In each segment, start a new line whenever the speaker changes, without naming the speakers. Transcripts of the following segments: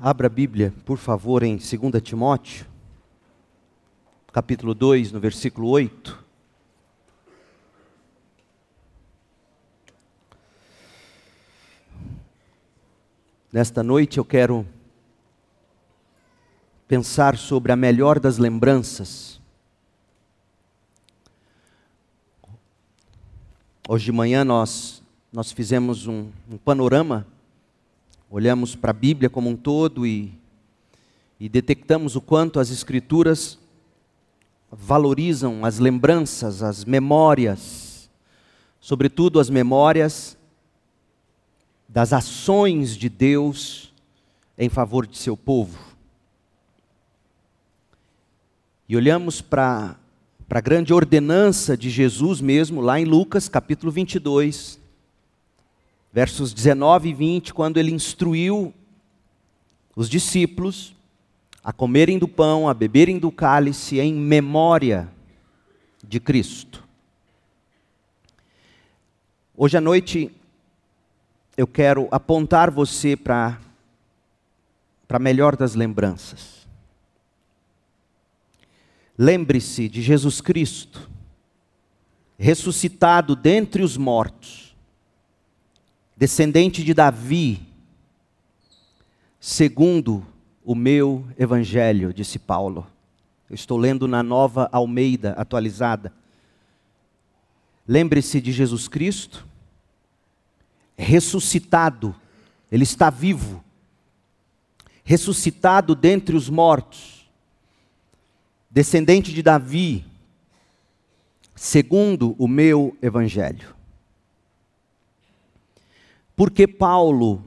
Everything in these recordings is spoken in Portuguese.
Abra a Bíblia, por favor, em 2 Timóteo, capítulo 2, no versículo 8. Nesta noite eu quero pensar sobre a melhor das lembranças. Hoje de manhã nós, nós fizemos um, um panorama olhamos para a Bíblia como um todo e, e detectamos o quanto as Escrituras valorizam as lembranças, as memórias, sobretudo as memórias das ações de Deus em favor de seu povo. E olhamos para a grande ordenança de Jesus mesmo, lá em Lucas capítulo 22, versos 19 e 20, quando ele instruiu os discípulos a comerem do pão, a beberem do cálice em memória de Cristo. Hoje à noite eu quero apontar você para para a melhor das lembranças. Lembre-se de Jesus Cristo, ressuscitado dentre os mortos, descendente de Davi, segundo o meu evangelho, disse Paulo. Eu estou lendo na nova Almeida atualizada. Lembre-se de Jesus Cristo, ressuscitado, ele está vivo, ressuscitado dentre os mortos, descendente de Davi, segundo o meu evangelho. Porque Paulo,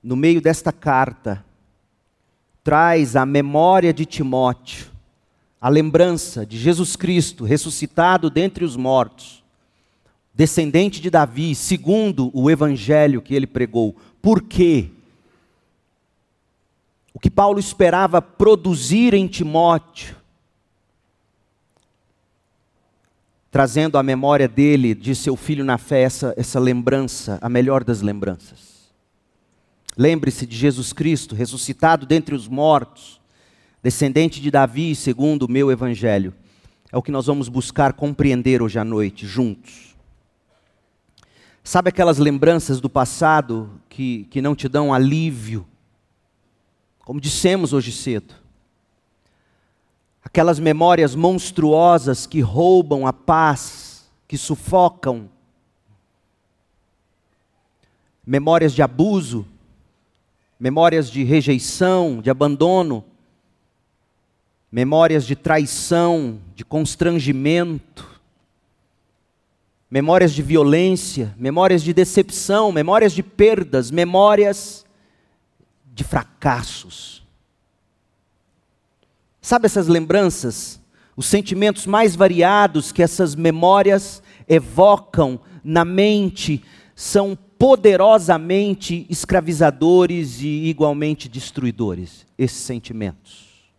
no meio desta carta, traz a memória de Timóteo, a lembrança de Jesus Cristo ressuscitado dentre os mortos, descendente de Davi, segundo o evangelho que ele pregou. Por quê? O que Paulo esperava produzir em Timóteo trazendo à memória dele, de seu filho na fé, essa, essa lembrança, a melhor das lembranças. Lembre-se de Jesus Cristo, ressuscitado dentre os mortos, descendente de Davi, segundo o meu evangelho. É o que nós vamos buscar compreender hoje à noite, juntos. Sabe aquelas lembranças do passado que, que não te dão alívio? Como dissemos hoje cedo aquelas memórias monstruosas que roubam a paz, que sufocam, memórias de abuso, memórias de rejeição, de abandono, memórias de traição, de constrangimento, memórias de violência, memórias de decepção, memórias de perdas, memórias de fracassos. Sabe essas lembranças? Os sentimentos mais variados que essas memórias evocam na mente são poderosamente escravizadores e igualmente destruidores, esses sentimentos.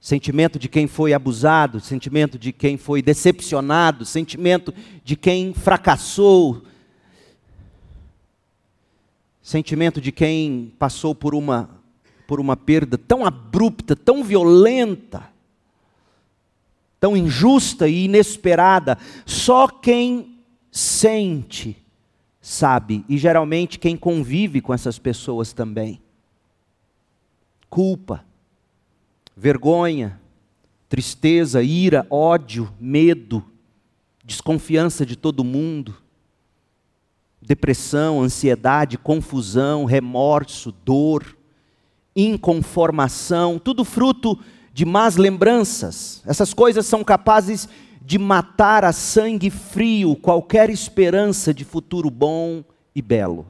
Sentimento de quem foi abusado, sentimento de quem foi decepcionado, sentimento de quem fracassou, sentimento de quem passou por uma por uma perda tão abrupta, tão violenta, tão injusta e inesperada. Só quem sente sabe, e geralmente quem convive com essas pessoas também. Culpa, vergonha, tristeza, ira, ódio, medo, desconfiança de todo mundo, depressão, ansiedade, confusão, remorso, dor inconformação, tudo fruto de más lembranças. Essas coisas são capazes de matar a sangue frio qualquer esperança de futuro bom e belo.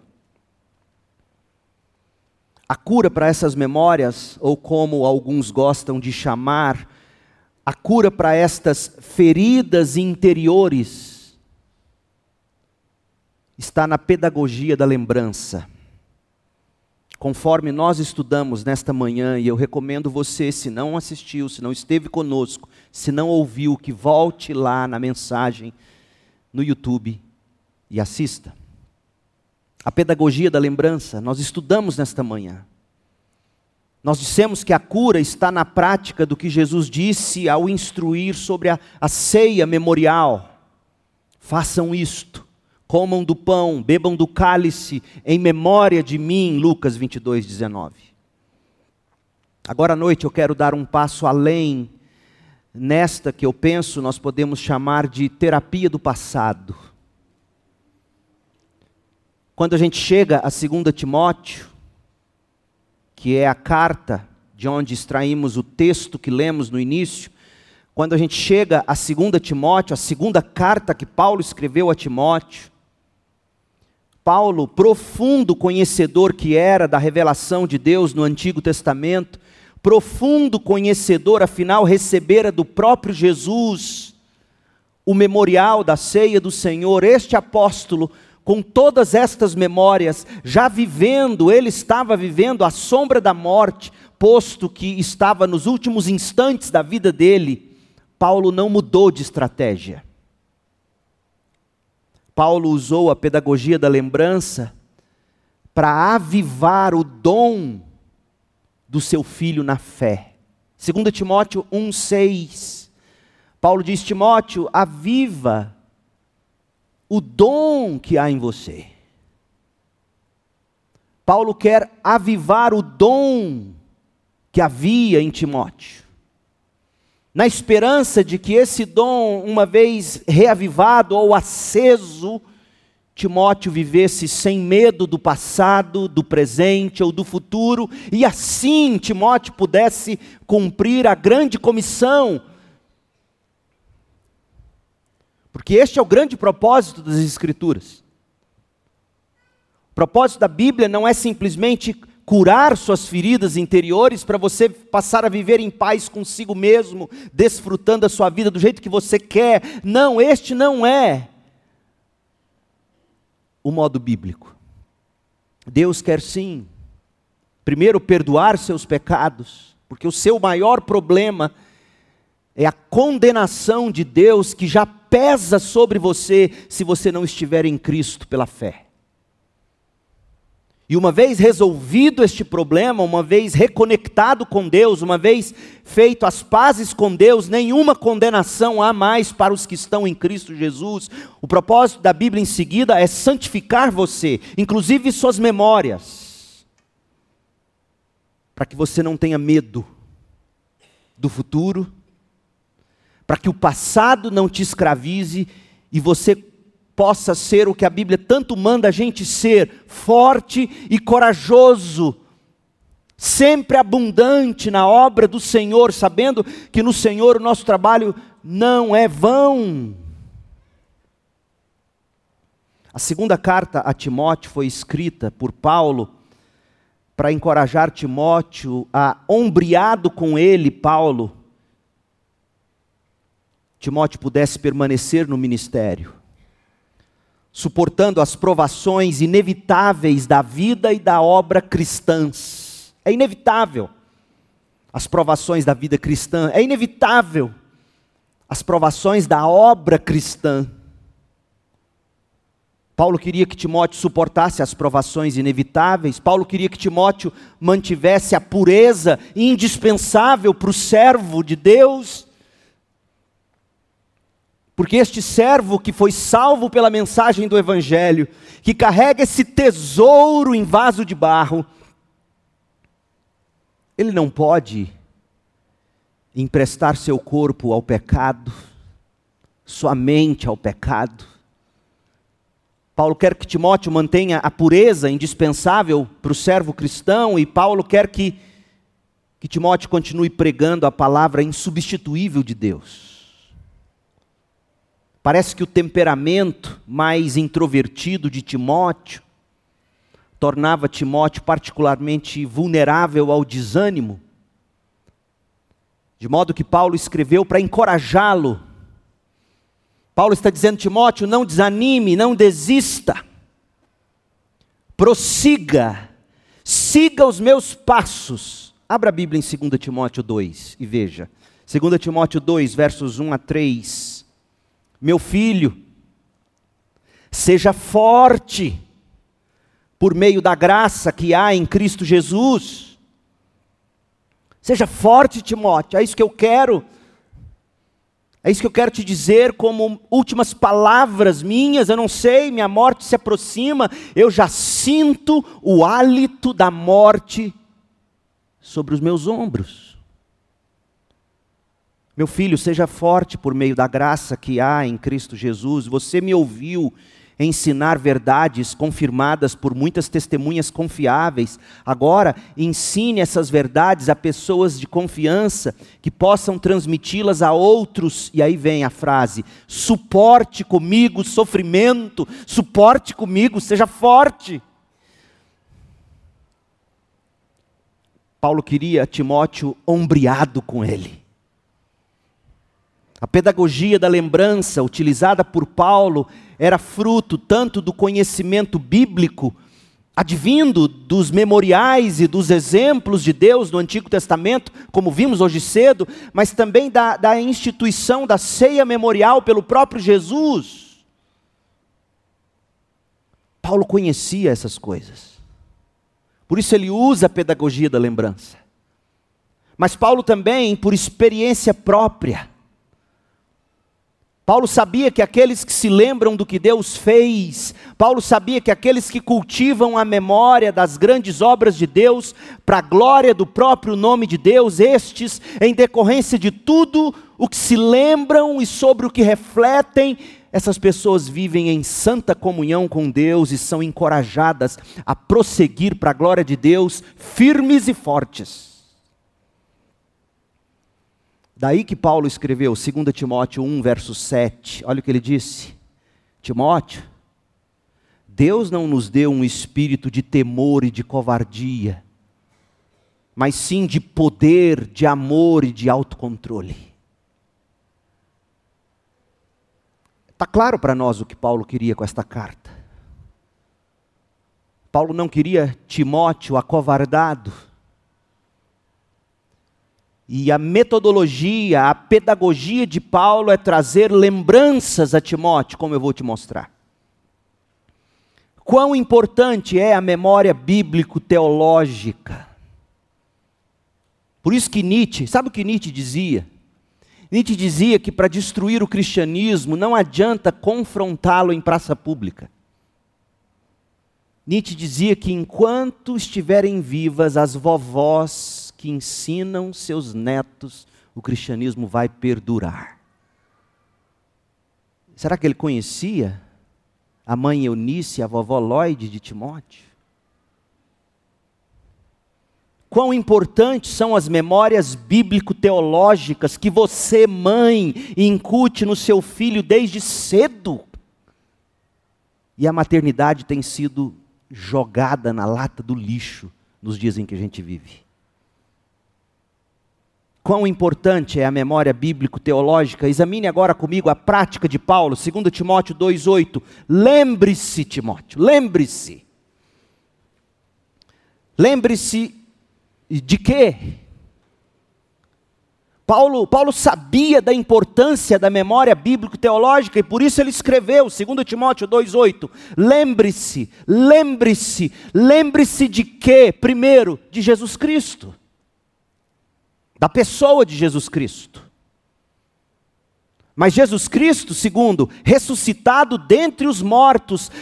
A cura para essas memórias, ou como alguns gostam de chamar, a cura para estas feridas interiores, está na pedagogia da lembrança conforme nós estudamos nesta manhã, e eu recomendo você, se não assistiu, se não esteve conosco, se não ouviu, que volte lá na mensagem no YouTube e assista. A pedagogia da lembrança, nós estudamos nesta manhã. Nós dissemos que a cura está na prática do que Jesus disse ao instruir sobre a, a ceia memorial. Façam isto, comam do pão, bebam do cálice, em memória de mim, Lucas 22, 19. Agora à noite eu quero dar um passo além, nesta que eu penso nós podemos chamar de terapia do passado. Quando a gente chega a 2 Timóteo, que é a carta de onde extraímos o texto que lemos no início, quando a gente chega a 2 Timóteo, a segunda carta que Paulo escreveu a Timóteo, Paulo, profundo conhecedor que era da revelação de Deus no Antigo Testamento, profundo conhecedor, afinal recebera do próprio Jesus o memorial da ceia do Senhor, este apóstolo com todas estas memórias, já vivendo, ele estava vivendo à sombra da morte, posto que estava nos últimos instantes da vida dele, Paulo não mudou de estratégia. Paulo usou a pedagogia da lembrança para avivar o dom do seu filho na fé. 2 Timóteo 1,6. Paulo diz: Timóteo, aviva o dom que há em você. Paulo quer avivar o dom que havia em Timóteo, na esperança de que esse dom, uma vez reavivado ou aceso, Timóteo vivesse sem medo do passado, do presente ou do futuro, e assim Timóteo pudesse cumprir a grande comissão porque este é o grande propósito das Escrituras. O propósito da Bíblia não é simplesmente curar suas feridas interiores para você passar a viver em paz consigo mesmo, desfrutando a sua vida do jeito que você quer. Não, este não é o modo bíblico. Deus quer sim, primeiro, perdoar seus pecados, porque o seu maior problema é a condenação de Deus que já pesa sobre você se você não estiver em Cristo pela fé. E uma vez resolvido este problema, uma vez reconectado com Deus, uma vez feito as pazes com Deus, nenhuma condenação há mais para os que estão em Cristo Jesus. O propósito da Bíblia em seguida é santificar você, inclusive suas memórias, para que você não tenha medo do futuro, para que o passado não te escravize e você possa ser o que a Bíblia tanto manda a gente ser, forte e corajoso, sempre abundante na obra do Senhor, sabendo que no Senhor o nosso trabalho não é vão. A segunda carta a Timóteo foi escrita por Paulo para encorajar Timóteo a, ombreado com ele, Paulo, Timóteo pudesse permanecer no ministério, suportando as provações inevitáveis da vida e da obra cristãs. É inevitável as provações da vida cristã, é inevitável as provações da obra cristã. Paulo queria que Timóteo suportasse as provações inevitáveis, Paulo queria que Timóteo mantivesse a pureza indispensável para o servo de Deus. Porque este servo que foi salvo pela mensagem do Evangelho, que carrega esse tesouro em vaso de barro, ele não pode emprestar seu corpo ao pecado, sua mente ao pecado. Paulo quer que Timóteo mantenha a pureza indispensável para o servo cristão, e Paulo quer que, que Timóteo continue pregando a palavra insubstituível de Deus. Parece que o temperamento mais introvertido de Timóteo tornava Timóteo particularmente vulnerável ao desânimo. De modo que Paulo escreveu para encorajá-lo. Paulo está dizendo: Timóteo, não desanime, não desista, prossiga, siga os meus passos. Abra a Bíblia em 2 Timóteo 2 e veja. 2 Timóteo 2, versos 1 a 3. Meu filho, seja forte, por meio da graça que há em Cristo Jesus. Seja forte, Timóteo, é isso que eu quero. É isso que eu quero te dizer como últimas palavras minhas. Eu não sei, minha morte se aproxima, eu já sinto o hálito da morte sobre os meus ombros. Meu filho, seja forte por meio da graça que há em Cristo Jesus. Você me ouviu ensinar verdades confirmadas por muitas testemunhas confiáveis. Agora, ensine essas verdades a pessoas de confiança que possam transmiti-las a outros. E aí vem a frase: suporte comigo sofrimento, suporte comigo, seja forte. Paulo queria Timóteo ombreado com ele. A pedagogia da lembrança utilizada por Paulo era fruto tanto do conhecimento bíblico, advindo dos memoriais e dos exemplos de Deus no Antigo Testamento, como vimos hoje cedo, mas também da, da instituição da ceia memorial pelo próprio Jesus. Paulo conhecia essas coisas. Por isso ele usa a pedagogia da lembrança. Mas Paulo também, por experiência própria, Paulo sabia que aqueles que se lembram do que Deus fez, Paulo sabia que aqueles que cultivam a memória das grandes obras de Deus, para a glória do próprio nome de Deus, estes, em decorrência de tudo o que se lembram e sobre o que refletem, essas pessoas vivem em santa comunhão com Deus e são encorajadas a prosseguir para a glória de Deus, firmes e fortes. Daí que Paulo escreveu 2 Timóteo 1, verso 7. Olha o que ele disse: Timóteo, Deus não nos deu um espírito de temor e de covardia, mas sim de poder, de amor e de autocontrole. Está claro para nós o que Paulo queria com esta carta. Paulo não queria Timóteo acovardado e a metodologia, a pedagogia de Paulo é trazer lembranças a Timóteo, como eu vou te mostrar. Quão importante é a memória bíblico-teológica. Por isso que Nietzsche, sabe o que Nietzsche dizia? Nietzsche dizia que para destruir o cristianismo não adianta confrontá-lo em praça pública. Nietzsche dizia que enquanto estiverem vivas as vovós que ensinam seus netos, o cristianismo vai perdurar. Será que ele conhecia a mãe Eunice, a vovó Lloyd de Timóteo? Quão importantes são as memórias bíblico-teológicas que você, mãe, incute no seu filho desde cedo. E a maternidade tem sido jogada na lata do lixo nos dias em que a gente vive. Quão importante é a memória bíblico-teológica? Examine agora comigo a prática de Paulo, 2 Timóteo 2,8. Lembre-se, Timóteo, lembre-se. Lembre-se de quê? Paulo, Paulo sabia da importância da memória bíblico-teológica e por isso ele escreveu, 2 Timóteo 2,8: Lembre-se, lembre-se, lembre-se de quê? Primeiro, de Jesus Cristo da pessoa de Jesus Cristo. Mas Jesus Cristo, segundo, ressuscitado dentre os mortos,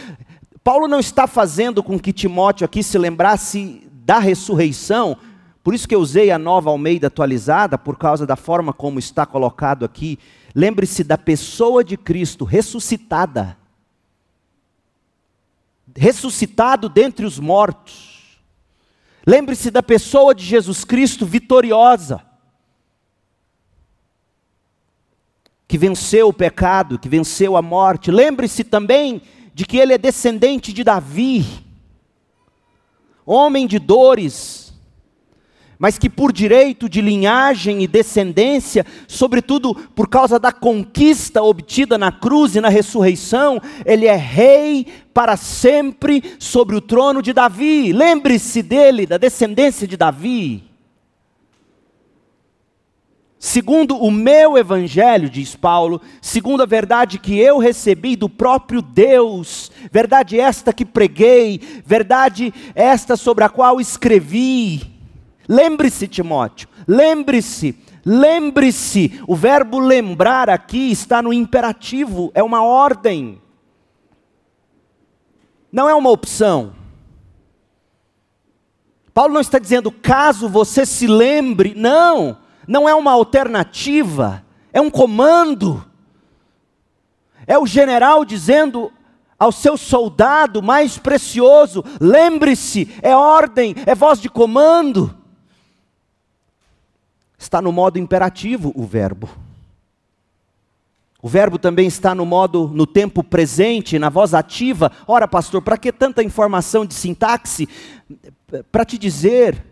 Paulo não está fazendo com que Timóteo aqui se lembrasse da ressurreição, por isso que eu usei a nova Almeida atualizada, por causa da forma como está colocado aqui. Lembre-se da pessoa de Cristo ressuscitada. Ressuscitado dentre os mortos. Lembre-se da pessoa de Jesus Cristo vitoriosa. Que venceu o pecado, que venceu a morte. Lembre-se também de que ele é descendente de Davi, homem de dores, mas que por direito de linhagem e descendência, sobretudo por causa da conquista obtida na cruz e na ressurreição, ele é rei para sempre sobre o trono de Davi. Lembre-se dele, da descendência de Davi. Segundo o meu evangelho, diz Paulo, segundo a verdade que eu recebi do próprio Deus, verdade esta que preguei, verdade esta sobre a qual escrevi. Lembre-se, Timóteo, lembre-se, lembre-se. O verbo lembrar aqui está no imperativo, é uma ordem, não é uma opção. Paulo não está dizendo caso você se lembre, não não é uma alternativa, é um comando. É o general dizendo ao seu soldado mais precioso: lembre-se, é ordem, é voz de comando. Está no modo imperativo o verbo. O verbo também está no modo, no tempo presente, na voz ativa. Ora, pastor, para que tanta informação de sintaxe? Para te dizer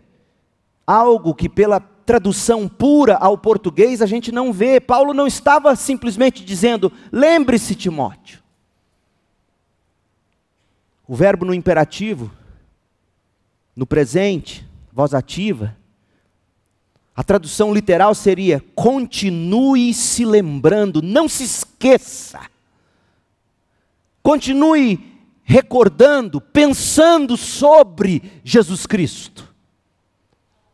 algo que pela tradução pura ao português a gente não vê. Paulo não estava simplesmente dizendo, lembre-se, Timóteo. O verbo no imperativo, no presente, voz ativa, a tradução literal seria: continue se lembrando, não se esqueça. Continue recordando, pensando sobre Jesus Cristo.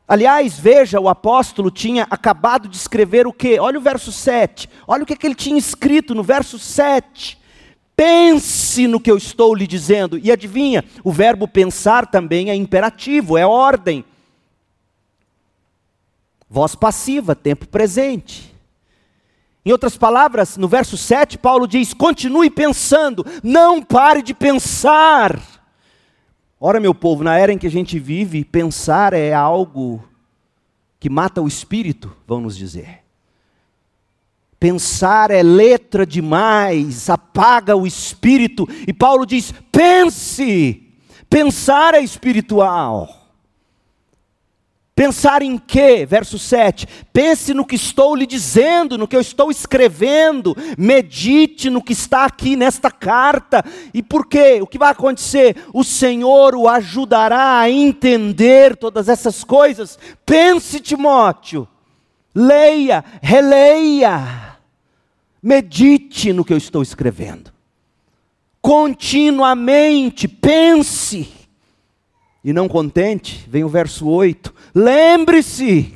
Aliás, veja, o apóstolo tinha acabado de escrever o quê? Olha o verso 7. Olha o que, que ele tinha escrito no verso 7. Pense no que eu estou lhe dizendo. E adivinha, o verbo pensar também é imperativo, é ordem. Voz passiva, tempo presente. Em outras palavras, no verso 7, Paulo diz: continue pensando, não pare de pensar. Ora, meu povo, na era em que a gente vive, pensar é algo que mata o espírito, vamos dizer. Pensar é letra demais, apaga o espírito. E Paulo diz: pense. Pensar é espiritual. Pensar em quê? Verso 7. Pense no que estou lhe dizendo, no que eu estou escrevendo. Medite no que está aqui nesta carta. E por quê? O que vai acontecer? O Senhor o ajudará a entender todas essas coisas. Pense, Timóteo. Leia, releia. Medite no que eu estou escrevendo. Continuamente pense. E não contente, vem o verso 8 Lembre-se.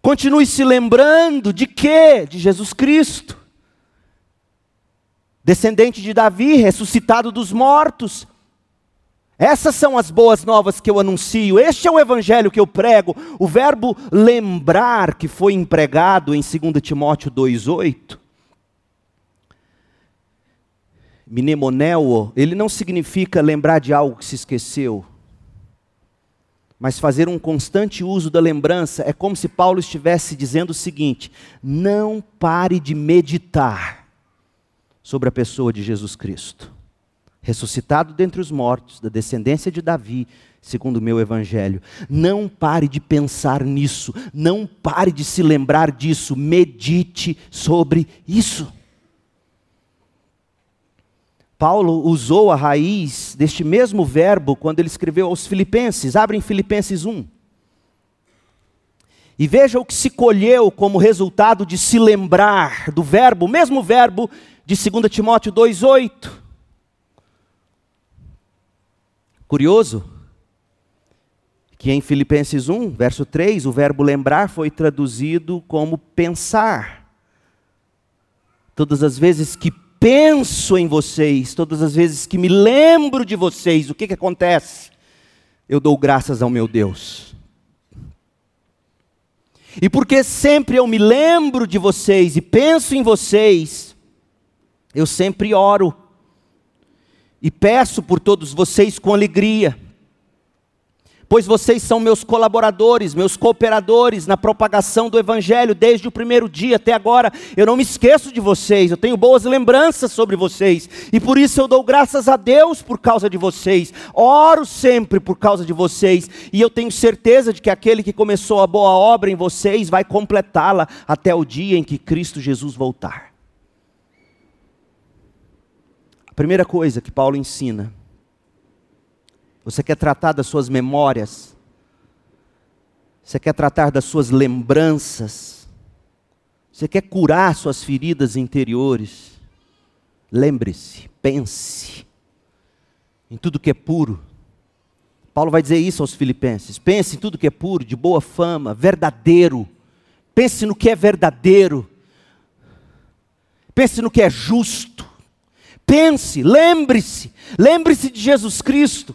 Continue se lembrando de quê? De Jesus Cristo. Descendente de Davi, ressuscitado dos mortos. Essas são as boas novas que eu anuncio. Este é o evangelho que eu prego. O verbo lembrar que foi empregado em 2 Timóteo 2:8 Mnemoneo, ele não significa lembrar de algo que se esqueceu mas fazer um constante uso da lembrança é como se Paulo estivesse dizendo o seguinte: não pare de meditar sobre a pessoa de Jesus Cristo, ressuscitado dentre os mortos, da descendência de Davi, segundo o meu evangelho. Não pare de pensar nisso, não pare de se lembrar disso, medite sobre isso. Paulo usou a raiz deste mesmo verbo quando ele escreveu aos Filipenses. Abrem Filipenses 1. E veja o que se colheu como resultado de se lembrar do verbo, o mesmo verbo de 2 Timóteo 2,8. Curioso que em Filipenses 1, verso 3, o verbo lembrar foi traduzido como pensar. Todas as vezes que penso em vocês, todas as vezes que me lembro de vocês, o que, que acontece? Eu dou graças ao meu Deus. E porque sempre eu me lembro de vocês e penso em vocês, eu sempre oro e peço por todos vocês com alegria pois vocês são meus colaboradores, meus cooperadores na propagação do Evangelho desde o primeiro dia até agora. Eu não me esqueço de vocês, eu tenho boas lembranças sobre vocês, e por isso eu dou graças a Deus por causa de vocês, oro sempre por causa de vocês, e eu tenho certeza de que aquele que começou a boa obra em vocês vai completá-la até o dia em que Cristo Jesus voltar. A primeira coisa que Paulo ensina você quer tratar das suas memórias? Você quer tratar das suas lembranças? Você quer curar suas feridas interiores? Lembre-se, pense em tudo que é puro. Paulo vai dizer isso aos filipenses. Pense em tudo que é puro, de boa fama, verdadeiro. Pense no que é verdadeiro. Pense no que é justo. Pense, lembre-se, lembre-se de Jesus Cristo.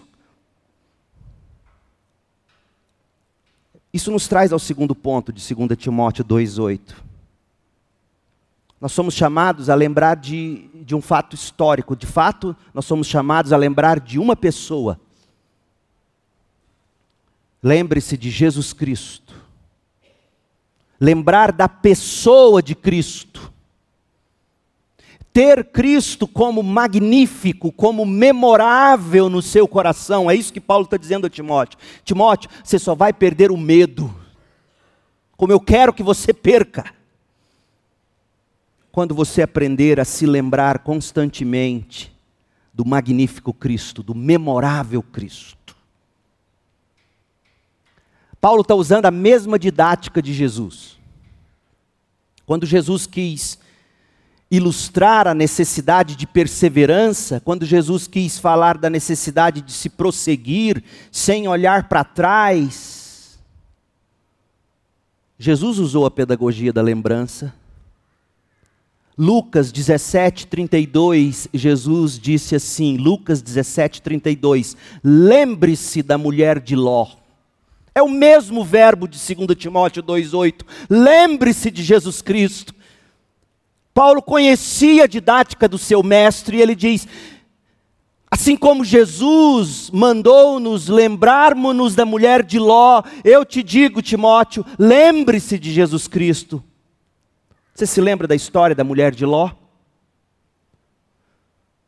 Isso nos traz ao segundo ponto de 2 Timóteo 2,8. Nós somos chamados a lembrar de, de um fato histórico. De fato, nós somos chamados a lembrar de uma pessoa. Lembre-se de Jesus Cristo. Lembrar da pessoa de Cristo. Ter Cristo como magnífico, como memorável no seu coração, é isso que Paulo está dizendo a Timóteo. Timóteo, você só vai perder o medo, como eu quero que você perca, quando você aprender a se lembrar constantemente do magnífico Cristo, do memorável Cristo. Paulo está usando a mesma didática de Jesus. Quando Jesus quis ilustrar a necessidade de perseverança, quando Jesus quis falar da necessidade de se prosseguir sem olhar para trás, Jesus usou a pedagogia da lembrança. Lucas 17, 32, Jesus disse assim: Lucas 17, 32, lembre-se da mulher de Ló. É o mesmo verbo de 2 Timóteo 2,8. Lembre-se de Jesus Cristo. Paulo conhecia a didática do seu mestre e ele diz: Assim como Jesus mandou-nos lembrarmos-nos da mulher de Ló, eu te digo, Timóteo, lembre-se de Jesus Cristo. Você se lembra da história da mulher de Ló?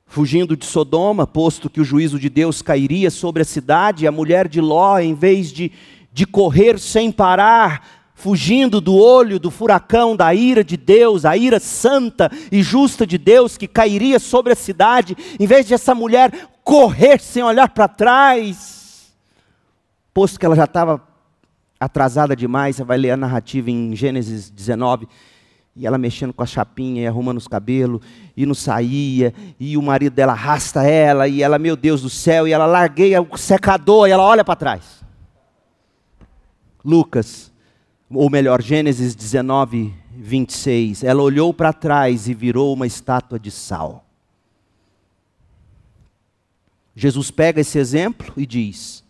Fugindo de Sodoma, posto que o juízo de Deus cairia sobre a cidade, a mulher de Ló, em vez de, de correr sem parar, fugindo do olho do furacão da ira de Deus, a ira santa e justa de Deus que cairia sobre a cidade, em vez de essa mulher correr sem olhar para trás, posto que ela já estava atrasada demais, você vai ler a narrativa em Gênesis 19, e ela mexendo com a chapinha e arrumando os cabelos, e não saía, e o marido dela arrasta ela, e ela, meu Deus do céu, e ela largueia o secador, e ela olha para trás. Lucas ou melhor, Gênesis 19, 26. Ela olhou para trás e virou uma estátua de sal. Jesus pega esse exemplo e diz: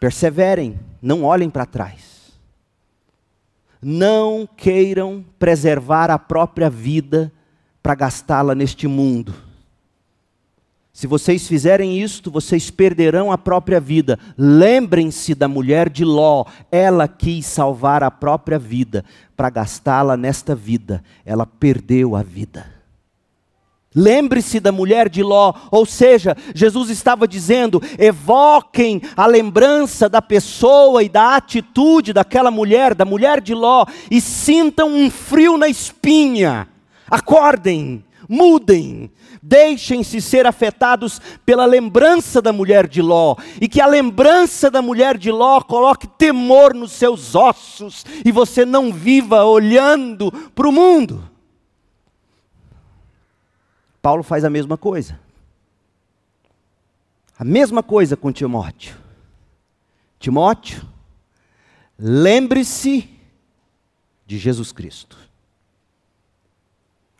perseverem, não olhem para trás. Não queiram preservar a própria vida para gastá-la neste mundo se vocês fizerem isto, vocês perderão a própria vida. Lembrem-se da mulher de Ló. Ela quis salvar a própria vida para gastá-la nesta vida. Ela perdeu a vida. Lembre-se da mulher de Ló, ou seja, Jesus estava dizendo: evoquem a lembrança da pessoa e da atitude daquela mulher, da mulher de Ló, e sintam um frio na espinha. Acordem, mudem, deixem-se ser afetados pela lembrança da mulher de Ló, e que a lembrança da mulher de Ló coloque temor nos seus ossos, e você não viva olhando para o mundo. Paulo faz a mesma coisa. A mesma coisa com Timóteo. Timóteo, lembre-se de Jesus Cristo.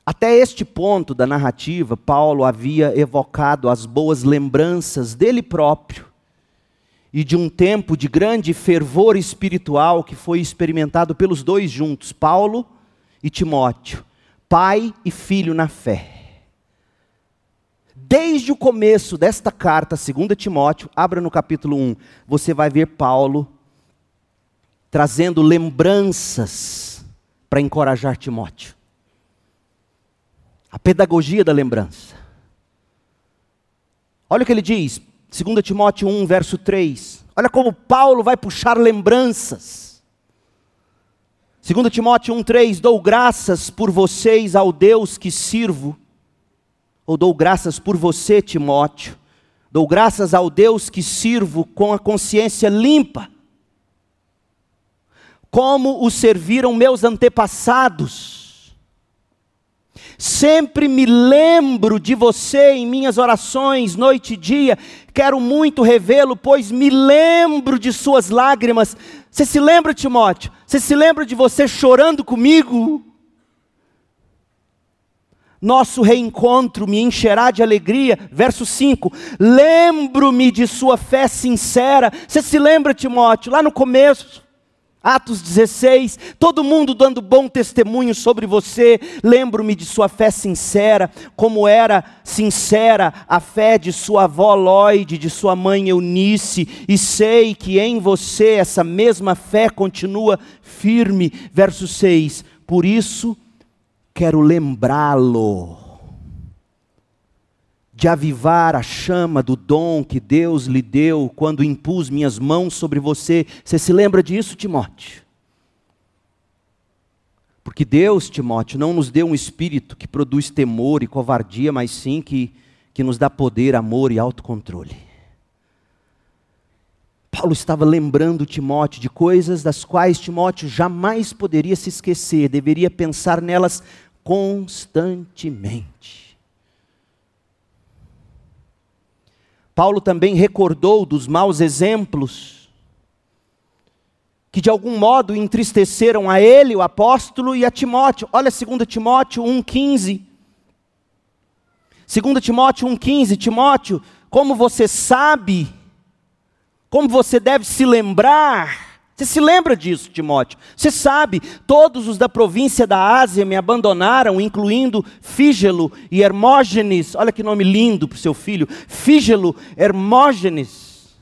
Até este ponto da narrativa, Paulo havia evocado as boas lembranças dele próprio e de um tempo de grande fervor espiritual que foi experimentado pelos dois juntos, Paulo e Timóteo, pai e filho na fé. Desde o começo desta carta, 2 Timóteo, abra no capítulo 1, você vai ver Paulo trazendo lembranças para encorajar Timóteo. A pedagogia da lembrança. Olha o que ele diz, 2 Timóteo 1, verso 3. Olha como Paulo vai puxar lembranças. 2 Timóteo 1, 3: Dou graças por vocês ao Deus que sirvo, ou dou graças por você, Timóteo. Dou graças ao Deus que sirvo com a consciência limpa. como o serviram meus antepassados. Sempre me lembro de você em minhas orações, noite e dia. Quero muito revê-lo, pois me lembro de suas lágrimas. Você se lembra, Timóteo? Você se lembra de você chorando comigo? nosso reencontro me encherá de alegria. Verso 5: Lembro-me de sua fé sincera. Você se lembra, Timóteo, lá no começo, Atos 16, todo mundo dando bom testemunho sobre você. Lembro-me de sua fé sincera, como era sincera a fé de sua avó Lloyd, de sua mãe Eunice, e sei que em você essa mesma fé continua firme. Verso 6: Por isso quero lembrá-lo de avivar a chama do dom que Deus lhe deu quando impus minhas mãos sobre você. Você se lembra disso, Timóteo? Porque Deus, Timóteo, não nos deu um espírito que produz temor e covardia, mas sim que, que nos dá poder, amor e autocontrole. Paulo estava lembrando Timóteo de coisas das quais Timóteo jamais poderia se esquecer, deveria pensar nelas constantemente. Paulo também recordou dos maus exemplos que de algum modo entristeceram a ele, o apóstolo, e a Timóteo. Olha 2 Timóteo 1,15. 2 Timóteo 1,15, Timóteo, como você sabe, como você deve se lembrar você se lembra disso, Timóteo? Você sabe, todos os da província da Ásia me abandonaram, incluindo Fígelo e Hermógenes. Olha que nome lindo para o seu filho. Fígelo, Hermógenes.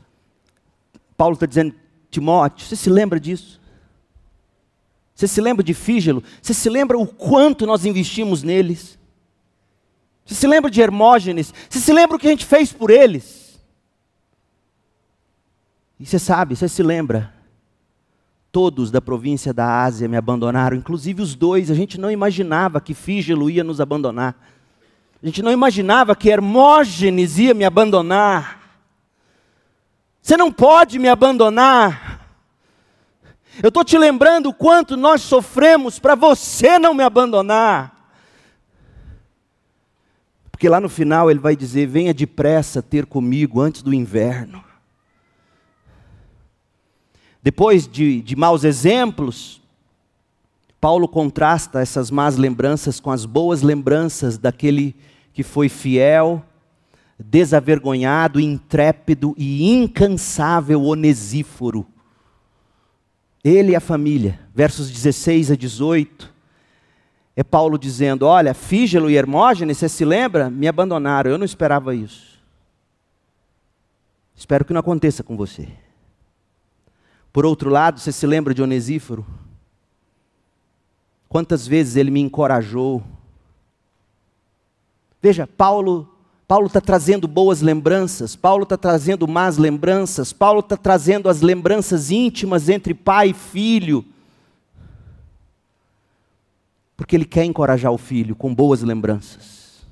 Paulo está dizendo, Timóteo, você se lembra disso? Você se lembra de Fígelo? Você se lembra o quanto nós investimos neles? Você se lembra de Hermógenes? Você se lembra o que a gente fez por eles? E você sabe, você se lembra Todos da província da Ásia me abandonaram, inclusive os dois. A gente não imaginava que Fígelo ia nos abandonar. A gente não imaginava que Hermógenes ia me abandonar. Você não pode me abandonar. Eu estou te lembrando o quanto nós sofremos para você não me abandonar. Porque lá no final ele vai dizer: venha depressa ter comigo antes do inverno. Depois de, de maus exemplos, Paulo contrasta essas más lembranças com as boas lembranças daquele que foi fiel, desavergonhado, intrépido e incansável Onesíforo. Ele e a família, versos 16 a 18, é Paulo dizendo: Olha, Fígelo e Hermógenes, você se lembra? Me abandonaram, eu não esperava isso. Espero que não aconteça com você. Por outro lado, você se lembra de Onesíforo? Quantas vezes ele me encorajou. Veja, Paulo Paulo está trazendo boas lembranças, Paulo está trazendo más lembranças, Paulo está trazendo as lembranças íntimas entre pai e filho. Porque ele quer encorajar o filho com boas lembranças.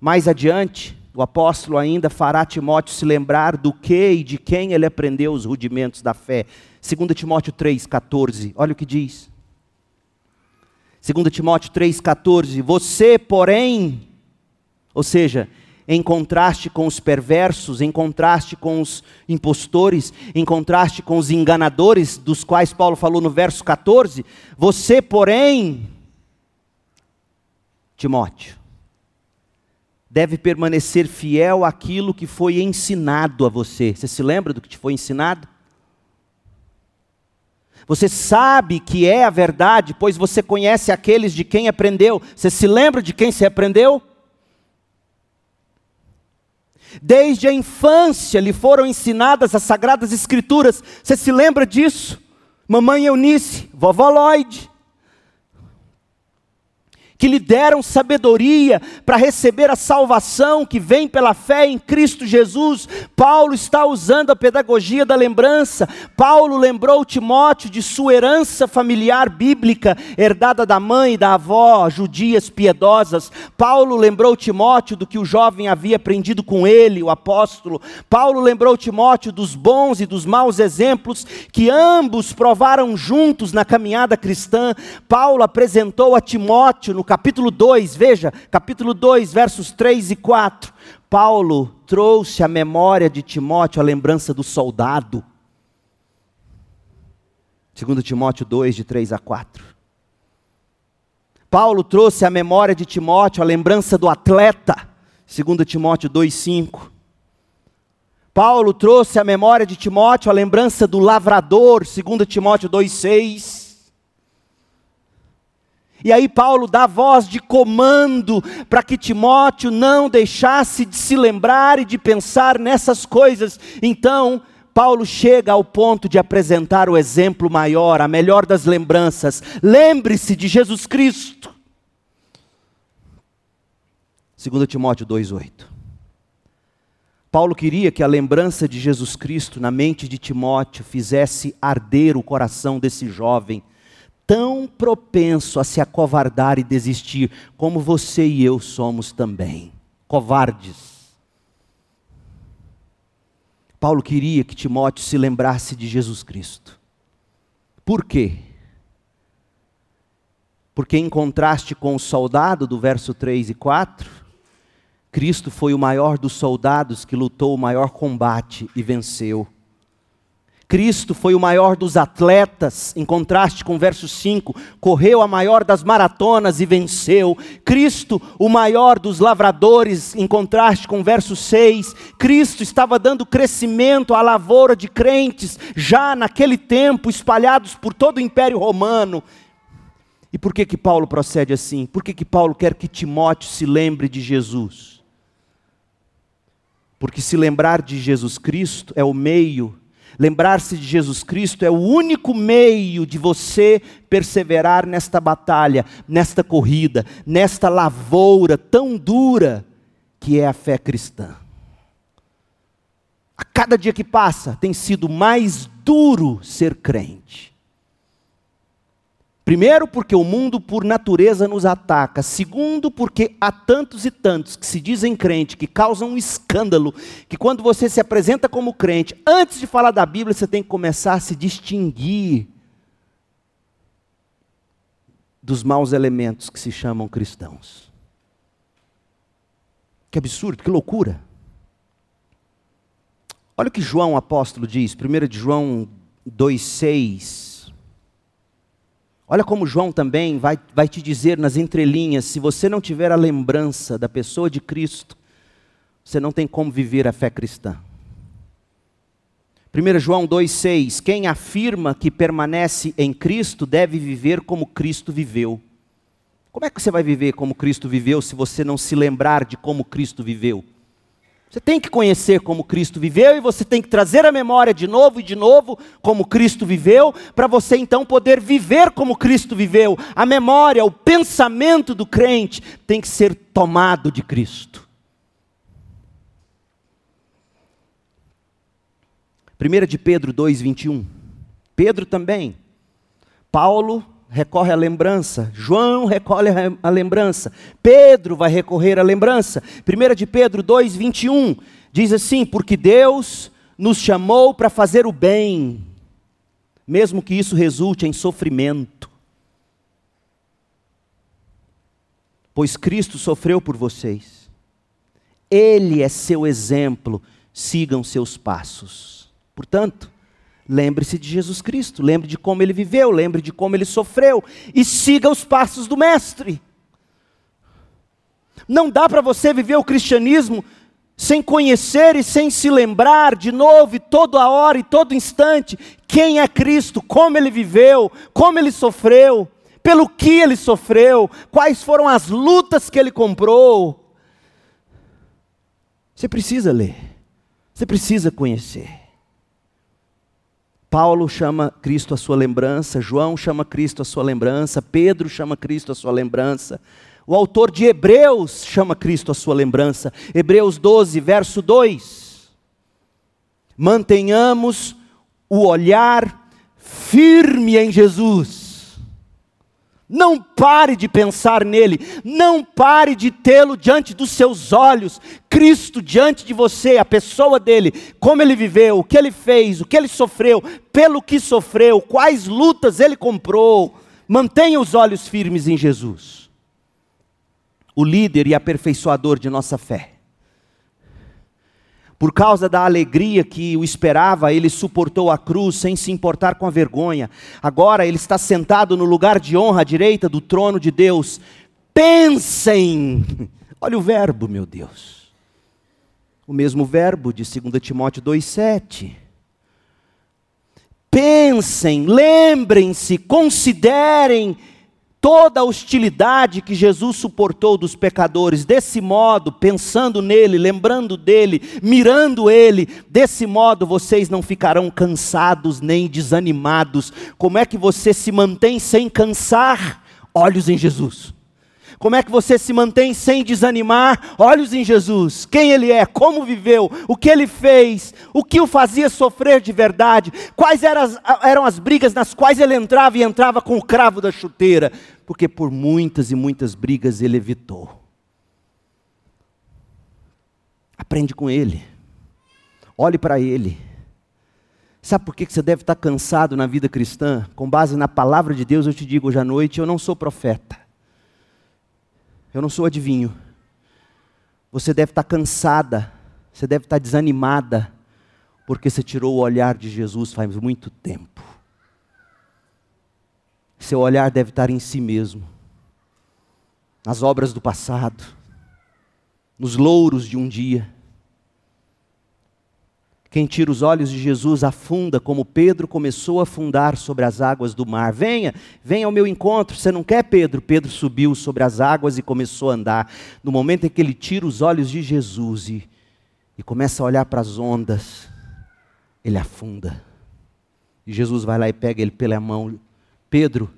Mais adiante, o apóstolo ainda fará Timóteo se lembrar do que e de quem ele aprendeu os rudimentos da fé. 2 Timóteo 3,14, olha o que diz. 2 Timóteo 3,14: Você, porém, ou seja, em contraste com os perversos, em contraste com os impostores, em contraste com os enganadores, dos quais Paulo falou no verso 14, você, porém, Timóteo, deve permanecer fiel àquilo que foi ensinado a você. Você se lembra do que te foi ensinado? Você sabe que é a verdade, pois você conhece aqueles de quem aprendeu. Você se lembra de quem você aprendeu? Desde a infância lhe foram ensinadas as sagradas escrituras. Você se lembra disso? Mamãe Eunice, vovó Lloyd. Que lhe deram sabedoria para receber a salvação que vem pela fé em Cristo Jesus. Paulo está usando a pedagogia da lembrança. Paulo lembrou Timóteo de sua herança familiar bíblica, herdada da mãe e da avó, judias piedosas. Paulo lembrou Timóteo do que o jovem havia aprendido com ele, o apóstolo. Paulo lembrou Timóteo dos bons e dos maus exemplos que ambos provaram juntos na caminhada cristã. Paulo apresentou a Timóteo no capítulo 2, veja, capítulo 2, versos 3 e 4. Paulo trouxe à memória de Timóteo a lembrança do soldado. 2 Timóteo 2, de 3 a 4. Paulo trouxe à memória de Timóteo a lembrança do atleta. 2 Timóteo 2, 5. Paulo trouxe à memória de Timóteo a lembrança do lavrador, 2 Timóteo 2,6. E aí Paulo dá voz de comando para que Timóteo não deixasse de se lembrar e de pensar nessas coisas. Então, Paulo chega ao ponto de apresentar o exemplo maior, a melhor das lembranças. Lembre-se de Jesus Cristo. 2 Timóteo 2,8. Paulo queria que a lembrança de Jesus Cristo na mente de Timóteo fizesse arder o coração desse jovem, tão propenso a se acovardar e desistir, como você e eu somos também, covardes. Paulo queria que Timóteo se lembrasse de Jesus Cristo. Por quê? Porque, em contraste com o soldado do verso 3 e 4, Cristo foi o maior dos soldados que lutou o maior combate e venceu. Cristo foi o maior dos atletas, em contraste com o verso 5, correu a maior das maratonas e venceu. Cristo, o maior dos lavradores, em contraste com o verso 6, Cristo estava dando crescimento à lavoura de crentes, já naquele tempo, espalhados por todo o Império Romano. E por que que Paulo procede assim? Por que que Paulo quer que Timóteo se lembre de Jesus? Porque se lembrar de Jesus Cristo é o meio, lembrar-se de Jesus Cristo é o único meio de você perseverar nesta batalha, nesta corrida, nesta lavoura tão dura que é a fé cristã. A cada dia que passa tem sido mais duro ser crente. Primeiro, porque o mundo por natureza nos ataca. Segundo, porque há tantos e tantos que se dizem crente, que causam um escândalo, que quando você se apresenta como crente, antes de falar da Bíblia, você tem que começar a se distinguir dos maus elementos que se chamam cristãos. Que absurdo, que loucura. Olha o que João apóstolo diz, 1 de João 2,6. Olha como João também vai, vai te dizer nas entrelinhas: se você não tiver a lembrança da pessoa de Cristo, você não tem como viver a fé cristã. 1 João 2,6: Quem afirma que permanece em Cristo deve viver como Cristo viveu. Como é que você vai viver como Cristo viveu se você não se lembrar de como Cristo viveu? Você tem que conhecer como Cristo viveu e você tem que trazer a memória de novo e de novo como Cristo viveu, para você então poder viver como Cristo viveu. A memória, o pensamento do crente tem que ser tomado de Cristo. 1 de Pedro 2,21. Pedro também. Paulo recorre à lembrança, João recorre à lembrança, Pedro vai recorrer à lembrança. 1 de Pedro 2, 21 diz assim: Porque Deus nos chamou para fazer o bem, mesmo que isso resulte em sofrimento. Pois Cristo sofreu por vocês, Ele é seu exemplo, sigam seus passos. Portanto, Lembre-se de Jesus Cristo, lembre de como ele viveu, lembre de como ele sofreu e siga os passos do Mestre. Não dá para você viver o cristianismo sem conhecer e sem se lembrar de novo, e toda hora e todo instante, quem é Cristo, como ele viveu, como ele sofreu, pelo que ele sofreu, quais foram as lutas que ele comprou. Você precisa ler, você precisa conhecer. Paulo chama Cristo à sua lembrança, João chama Cristo à sua lembrança, Pedro chama Cristo à sua lembrança, O autor de Hebreus chama Cristo a sua lembrança. Hebreus 12, verso 2. Mantenhamos o olhar firme em Jesus não pare de pensar nele, não pare de tê-lo diante dos seus olhos, Cristo diante de você, a pessoa dele, como ele viveu, o que ele fez, o que ele sofreu, pelo que sofreu, quais lutas ele comprou. Mantenha os olhos firmes em Jesus, o líder e aperfeiçoador de nossa fé. Por causa da alegria que o esperava, ele suportou a cruz sem se importar com a vergonha. Agora ele está sentado no lugar de honra à direita do trono de Deus. Pensem! Olha o verbo, meu Deus. O mesmo verbo de 2 Timóteo 2,7. Pensem, lembrem-se, considerem toda a hostilidade que Jesus suportou dos pecadores, desse modo, pensando nele, lembrando dele, mirando ele, desse modo vocês não ficarão cansados nem desanimados. Como é que você se mantém sem cansar? Olhos em Jesus. Como é que você se mantém sem desanimar? Olhos em Jesus. Quem Ele é, como viveu, o que Ele fez, o que o fazia sofrer de verdade, quais eram as, eram as brigas nas quais ele entrava e entrava com o cravo da chuteira. Porque por muitas e muitas brigas ele evitou. Aprende com Ele. Olhe para Ele. Sabe por que você deve estar cansado na vida cristã? Com base na palavra de Deus, eu te digo hoje à noite: eu não sou profeta. Eu não sou adivinho. Você deve estar cansada, você deve estar desanimada, porque você tirou o olhar de Jesus faz muito tempo. Seu olhar deve estar em si mesmo, nas obras do passado, nos louros de um dia quem tira os olhos de Jesus afunda, como Pedro começou a afundar sobre as águas do mar. Venha, venha ao meu encontro. Você não quer, Pedro? Pedro subiu sobre as águas e começou a andar. No momento em que ele tira os olhos de Jesus e, e começa a olhar para as ondas, ele afunda. E Jesus vai lá e pega ele pela mão. Pedro,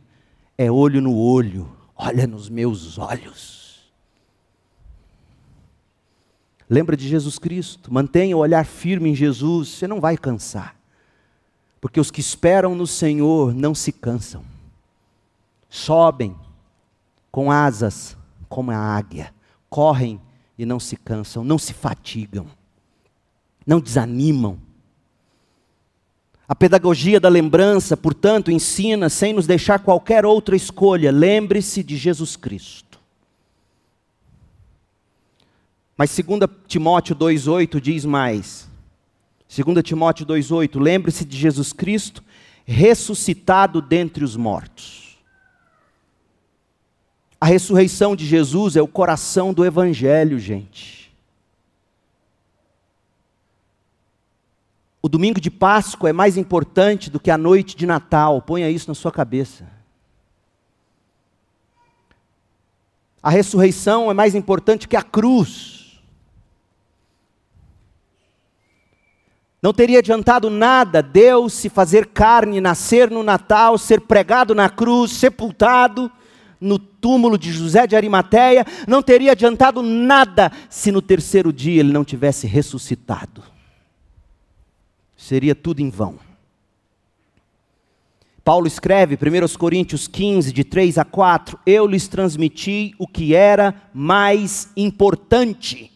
é olho no olho, olha nos meus olhos. Lembra de Jesus Cristo, mantenha o olhar firme em Jesus, você não vai cansar. Porque os que esperam no Senhor não se cansam. Sobem com asas como a águia, correm e não se cansam, não se fatigam, não desanimam. A pedagogia da lembrança, portanto, ensina sem nos deixar qualquer outra escolha. Lembre-se de Jesus Cristo. Mas 2 Timóteo 2,8 diz mais. 2 Timóteo 2,8: lembre-se de Jesus Cristo ressuscitado dentre os mortos. A ressurreição de Jesus é o coração do Evangelho, gente. O domingo de Páscoa é mais importante do que a noite de Natal, ponha isso na sua cabeça. A ressurreição é mais importante que a cruz. Não teria adiantado nada Deus se fazer carne, nascer no Natal, ser pregado na cruz, sepultado no túmulo de José de Arimateia. Não teria adiantado nada se no terceiro dia ele não tivesse ressuscitado. Seria tudo em vão. Paulo escreve, 1 Coríntios 15, de 3 a 4: Eu lhes transmiti o que era mais importante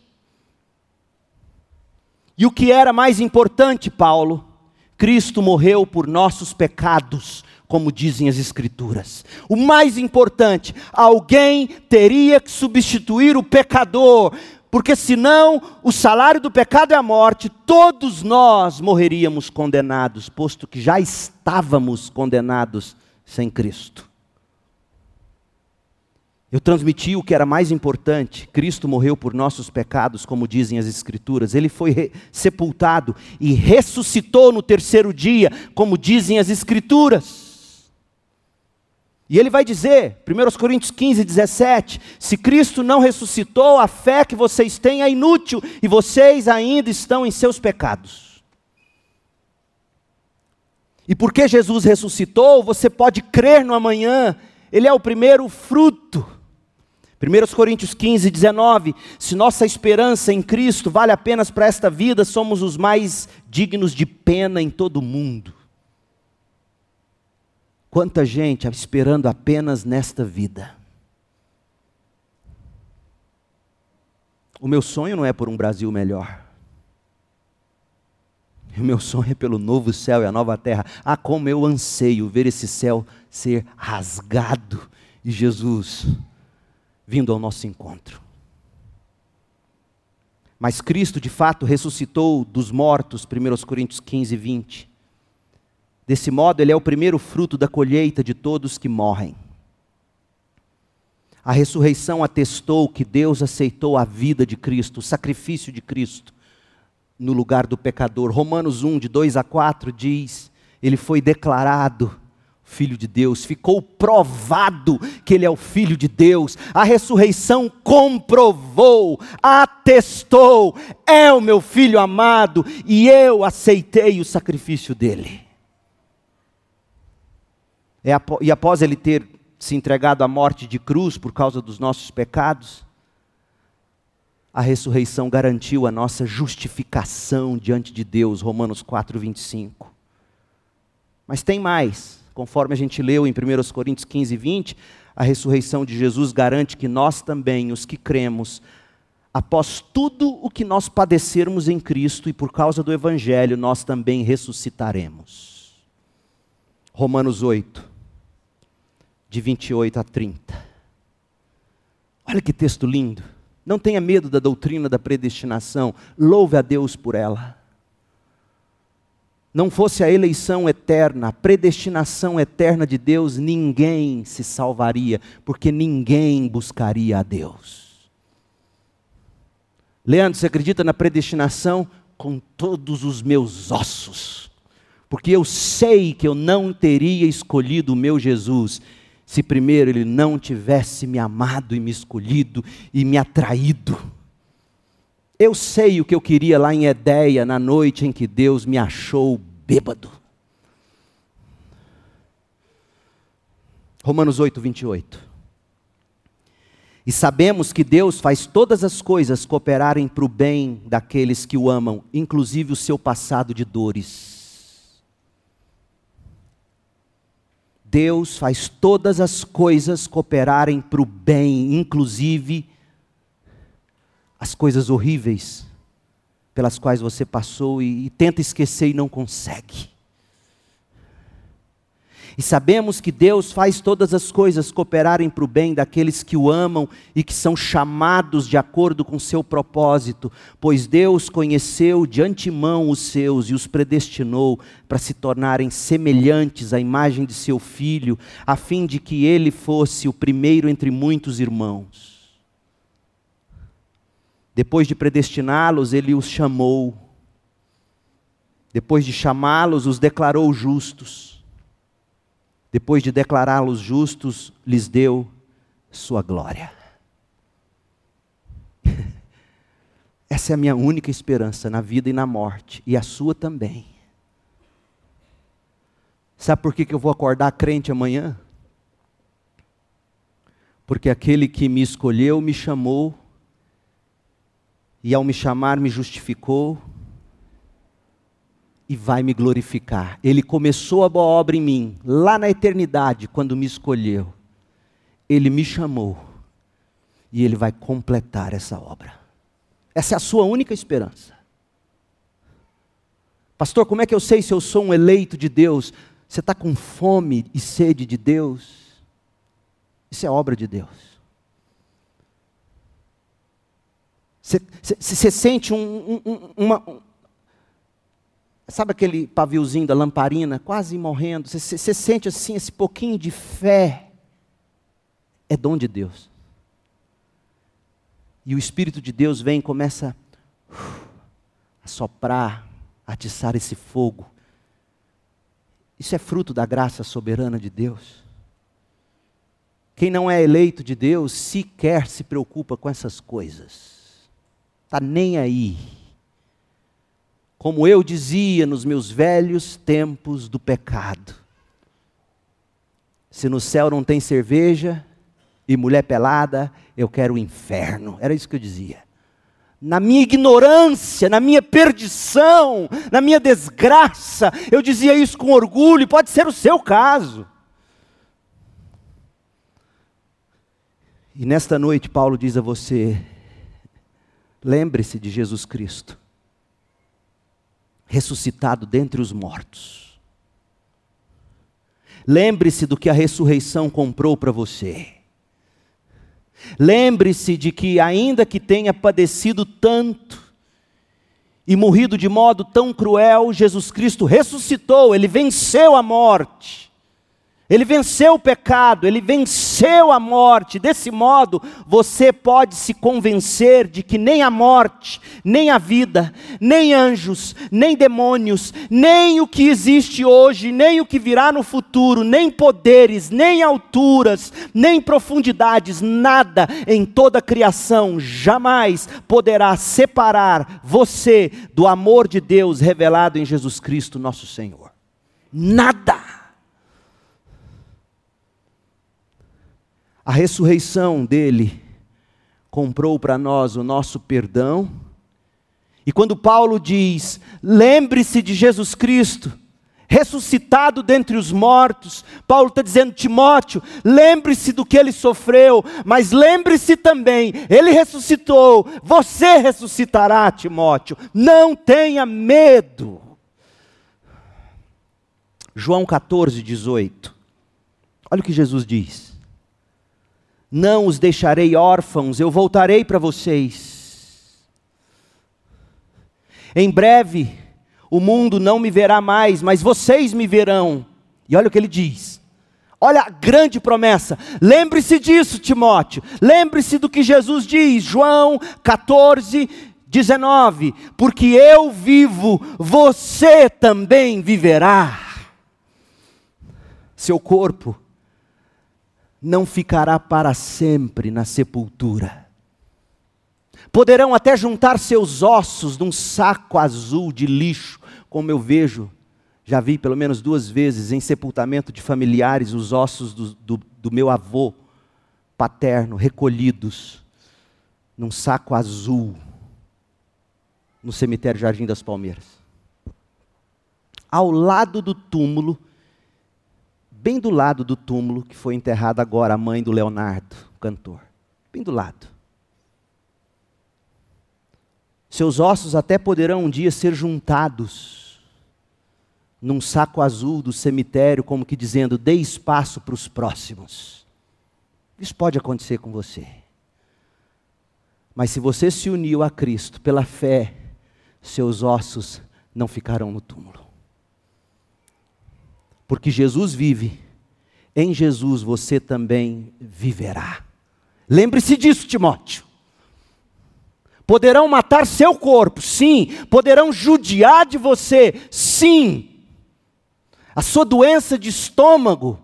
e o que era mais importante, Paulo? Cristo morreu por nossos pecados, como dizem as Escrituras. O mais importante, alguém teria que substituir o pecador, porque senão o salário do pecado é a morte, todos nós morreríamos condenados, posto que já estávamos condenados sem Cristo. Eu transmiti o que era mais importante. Cristo morreu por nossos pecados, como dizem as Escrituras. Ele foi sepultado e ressuscitou no terceiro dia, como dizem as Escrituras. E ele vai dizer, 1 Coríntios 15, 17: se Cristo não ressuscitou, a fé que vocês têm é inútil e vocês ainda estão em seus pecados. E porque Jesus ressuscitou, você pode crer no amanhã, ele é o primeiro fruto 1 Coríntios 15, 19: Se nossa esperança em Cristo vale apenas para esta vida, somos os mais dignos de pena em todo o mundo. Quanta gente esperando apenas nesta vida. O meu sonho não é por um Brasil melhor. O meu sonho é pelo novo céu e a nova terra. Ah, como eu anseio ver esse céu ser rasgado e Jesus vindo ao nosso encontro. Mas Cristo, de fato, ressuscitou dos mortos, 1 Coríntios 15, 20. Desse modo, Ele é o primeiro fruto da colheita de todos que morrem. A ressurreição atestou que Deus aceitou a vida de Cristo, o sacrifício de Cristo, no lugar do pecador. Romanos 1, de 2 a 4 diz: Ele foi declarado Filho de Deus, ficou provado que Ele é o Filho de Deus, a ressurreição comprovou, atestou, é o meu filho amado e eu aceitei o sacrifício dele. É, e após ele ter se entregado à morte de cruz por causa dos nossos pecados, a ressurreição garantiu a nossa justificação diante de Deus, Romanos 4, 25. Mas tem mais, conforme a gente leu em 1 Coríntios 15, 20, a ressurreição de Jesus garante que nós também, os que cremos, após tudo o que nós padecermos em Cristo e por causa do Evangelho, nós também ressuscitaremos. Romanos 8, de 28 a 30. Olha que texto lindo. Não tenha medo da doutrina da predestinação, louve a Deus por ela. Não fosse a eleição eterna, a predestinação eterna de Deus, ninguém se salvaria, porque ninguém buscaria a Deus. Leandro, você acredita na predestinação? Com todos os meus ossos, porque eu sei que eu não teria escolhido o meu Jesus se primeiro ele não tivesse me amado e me escolhido e me atraído. Eu sei o que eu queria lá em Edéia, na noite em que Deus me achou bêbado. Romanos 8, 28. E sabemos que Deus faz todas as coisas cooperarem para o bem daqueles que o amam, inclusive o seu passado de dores Deus faz todas as coisas cooperarem para o bem, inclusive as coisas horríveis pelas quais você passou e, e tenta esquecer e não consegue. E sabemos que Deus faz todas as coisas cooperarem para o bem daqueles que o amam e que são chamados de acordo com seu propósito, pois Deus conheceu de antemão os seus e os predestinou para se tornarem semelhantes à imagem de seu filho, a fim de que ele fosse o primeiro entre muitos irmãos. Depois de predestiná-los, ele os chamou. Depois de chamá-los, os declarou justos depois de declará-los justos, lhes deu sua glória. Essa é a minha única esperança na vida e na morte, e a sua também. Sabe por que, que eu vou acordar crente amanhã? Porque aquele que me escolheu me chamou, e ao me chamar me justificou, e vai me glorificar. Ele começou a boa obra em mim, lá na eternidade, quando me escolheu. Ele me chamou e ele vai completar essa obra. Essa é a sua única esperança. Pastor, como é que eu sei se eu sou um eleito de Deus? Você está com fome e sede de Deus? Isso é obra de Deus. Você, sente um, um, uma, Sabe aquele paviozinho da lamparina, quase morrendo? Você, sente assim, esse pouquinho de fé. É dom de Deus. E o Espírito de Deus vem e começa a soprar, a atiçar esse fogo. Isso é fruto da graça soberana de Deus. Quem não é eleito de Deus sequer se preocupa com essas coisas. Está nem aí como eu dizia nos meus velhos tempos do pecado. Se no céu não tem cerveja, e mulher pelada, eu quero o inferno. Era isso que eu dizia. Na minha ignorância, na minha perdição, na minha desgraça, eu dizia isso com orgulho, pode ser o seu caso. E nesta noite, Paulo diz a você: lembre-se de Jesus Cristo, ressuscitado dentre os mortos. Lembre-se do que a ressurreição comprou para você. Lembre-se de que, ainda que tenha padecido tanto e morrido de modo tão cruel, Jesus Cristo ressuscitou, ele venceu a morte. Ele venceu o pecado, ele venceu a morte. Desse modo, você pode se convencer de que nem a morte, nem a vida, nem anjos, nem demônios, nem o que existe hoje, nem o que virá no futuro, nem poderes, nem alturas, nem profundidades, nada em toda a criação jamais poderá separar você do amor de Deus revelado em Jesus Cristo, nosso Senhor. Nada. A ressurreição dele comprou para nós o nosso perdão. E quando Paulo diz: lembre-se de Jesus Cristo, ressuscitado dentre os mortos, Paulo está dizendo: Timóteo, lembre-se do que ele sofreu, mas lembre-se também, ele ressuscitou, você ressuscitará, Timóteo, não tenha medo. João 14, 18. Olha o que Jesus diz. Não os deixarei órfãos, eu voltarei para vocês. Em breve, o mundo não me verá mais, mas vocês me verão. E olha o que ele diz. Olha a grande promessa. Lembre-se disso, Timóteo. Lembre-se do que Jesus diz, João 14, 19. Porque eu vivo, você também viverá. Seu corpo não ficará para sempre na sepultura. Poderão até juntar seus ossos num saco azul de lixo, como eu vejo, já vi pelo menos duas vezes em sepultamento de familiares os ossos do, do, do meu avô paterno recolhidos num saco azul no cemitério Jardim das Palmeiras. Ao lado do túmulo bem do lado do túmulo que foi enterrada agora a mãe do Leonardo, o cantor. Bem do lado. Seus ossos até poderão um dia ser juntados num saco azul do cemitério, como que dizendo: dê espaço para os próximos. Isso pode acontecer com você. Mas se você se uniu a Cristo pela fé, seus ossos não ficarão no túmulo. Porque Jesus vive, em Jesus você também viverá. Lembre-se disso, Timóteo. Poderão matar seu corpo, sim. Poderão judiar de você, sim. A sua doença de estômago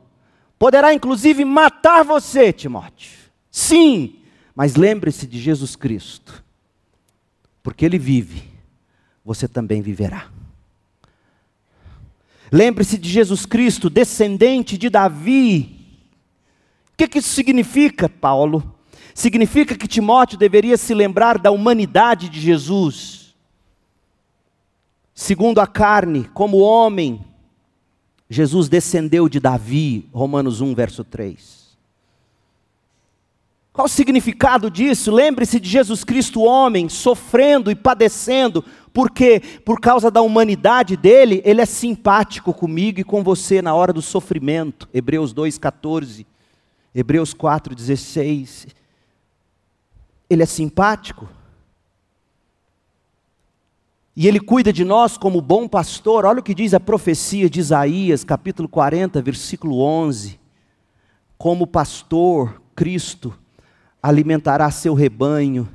poderá inclusive matar você, Timóteo. Sim, mas lembre-se de Jesus Cristo, porque Ele vive, você também viverá. Lembre-se de Jesus Cristo, descendente de Davi. O que, que isso significa, Paulo? Significa que Timóteo deveria se lembrar da humanidade de Jesus. Segundo a carne, como homem, Jesus descendeu de Davi, Romanos 1, verso 3. Qual o significado disso? Lembre-se de Jesus Cristo, homem, sofrendo e padecendo porque, por causa da humanidade dele, ele é simpático comigo e com você na hora do sofrimento. Hebreus 2,14. Hebreus 4,16. Ele é simpático. E ele cuida de nós como bom pastor. Olha o que diz a profecia de Isaías, capítulo 40, versículo 11. Como pastor, Cristo alimentará seu rebanho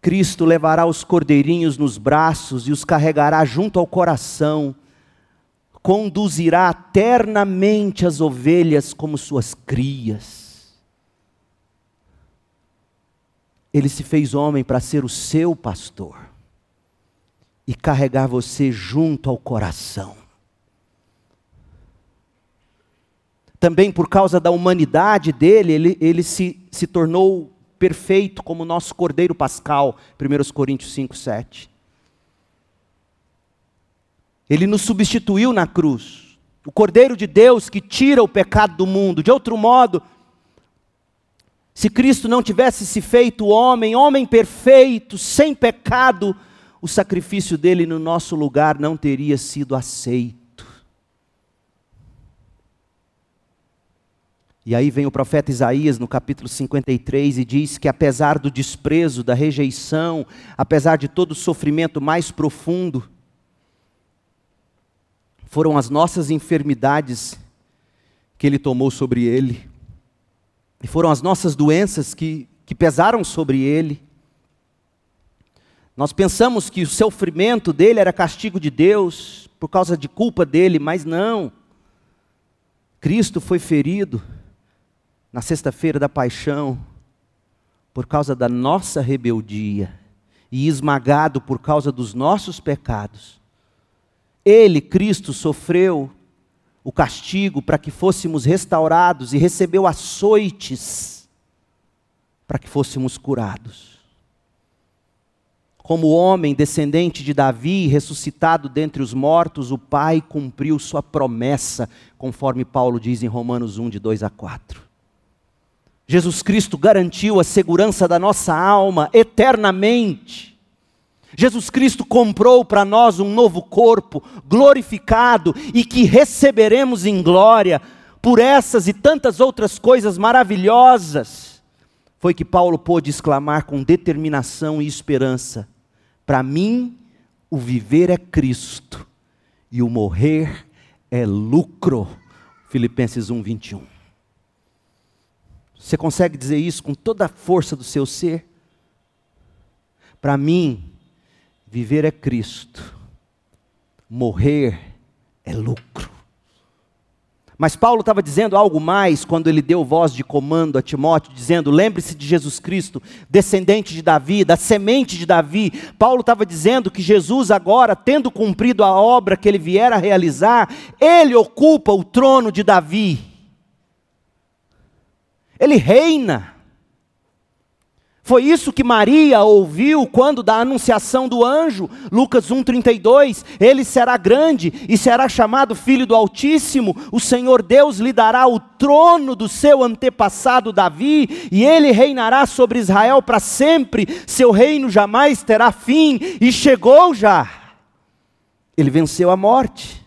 Cristo levará os cordeirinhos nos braços e os carregará junto ao coração, conduzirá eternamente as ovelhas como suas crias. Ele se fez homem para ser o seu pastor e carregar você junto ao coração. também por causa da humanidade dele, ele, ele se, se tornou perfeito como nosso Cordeiro Pascal, 1 Coríntios 5, 7. Ele nos substituiu na cruz. O Cordeiro de Deus que tira o pecado do mundo. De outro modo, se Cristo não tivesse se feito homem, homem perfeito, sem pecado, o sacrifício dele no nosso lugar não teria sido aceito. E aí vem o profeta Isaías no capítulo 53 e diz que apesar do desprezo, da rejeição, apesar de todo o sofrimento mais profundo, foram as nossas enfermidades que ele tomou sobre ele, e foram as nossas doenças que, que pesaram sobre ele. Nós pensamos que o sofrimento dele era castigo de Deus, por causa de culpa dele, mas não. Cristo foi ferido na sexta-feira da paixão, por causa da nossa rebeldia e esmagado por causa dos nossos pecados. Ele, Cristo, sofreu o castigo para que fôssemos restaurados e recebeu açoites para que fôssemos curados. Como homem descendente de Davi, ressuscitado dentre os mortos, o Pai cumpriu sua promessa, conforme Paulo diz em Romanos 1, de 2 a 4. Jesus Cristo garantiu a segurança da nossa alma eternamente. Jesus Cristo comprou para nós um novo corpo, glorificado e que receberemos em glória por essas e tantas outras coisas maravilhosas. Foi que Paulo pôde exclamar com determinação e esperança: Para mim, o viver é Cristo e o morrer é lucro. Filipenses 1, 21. Você consegue dizer isso com toda a força do seu ser? Para mim, viver é Cristo, morrer é lucro. Mas Paulo estava dizendo algo mais quando ele deu voz de comando a Timóteo, dizendo: lembre-se de Jesus Cristo, descendente de Davi, da semente de Davi. Paulo estava dizendo que Jesus, agora, tendo cumprido a obra que ele viera realizar, ele ocupa o trono de Davi. Ele reina. Foi isso que Maria ouviu quando da anunciação do anjo, Lucas 1:32, ele será grande e será chamado filho do Altíssimo. O Senhor Deus lhe dará o trono do seu antepassado Davi, e ele reinará sobre Israel para sempre. Seu reino jamais terá fim, e chegou já. Ele venceu a morte.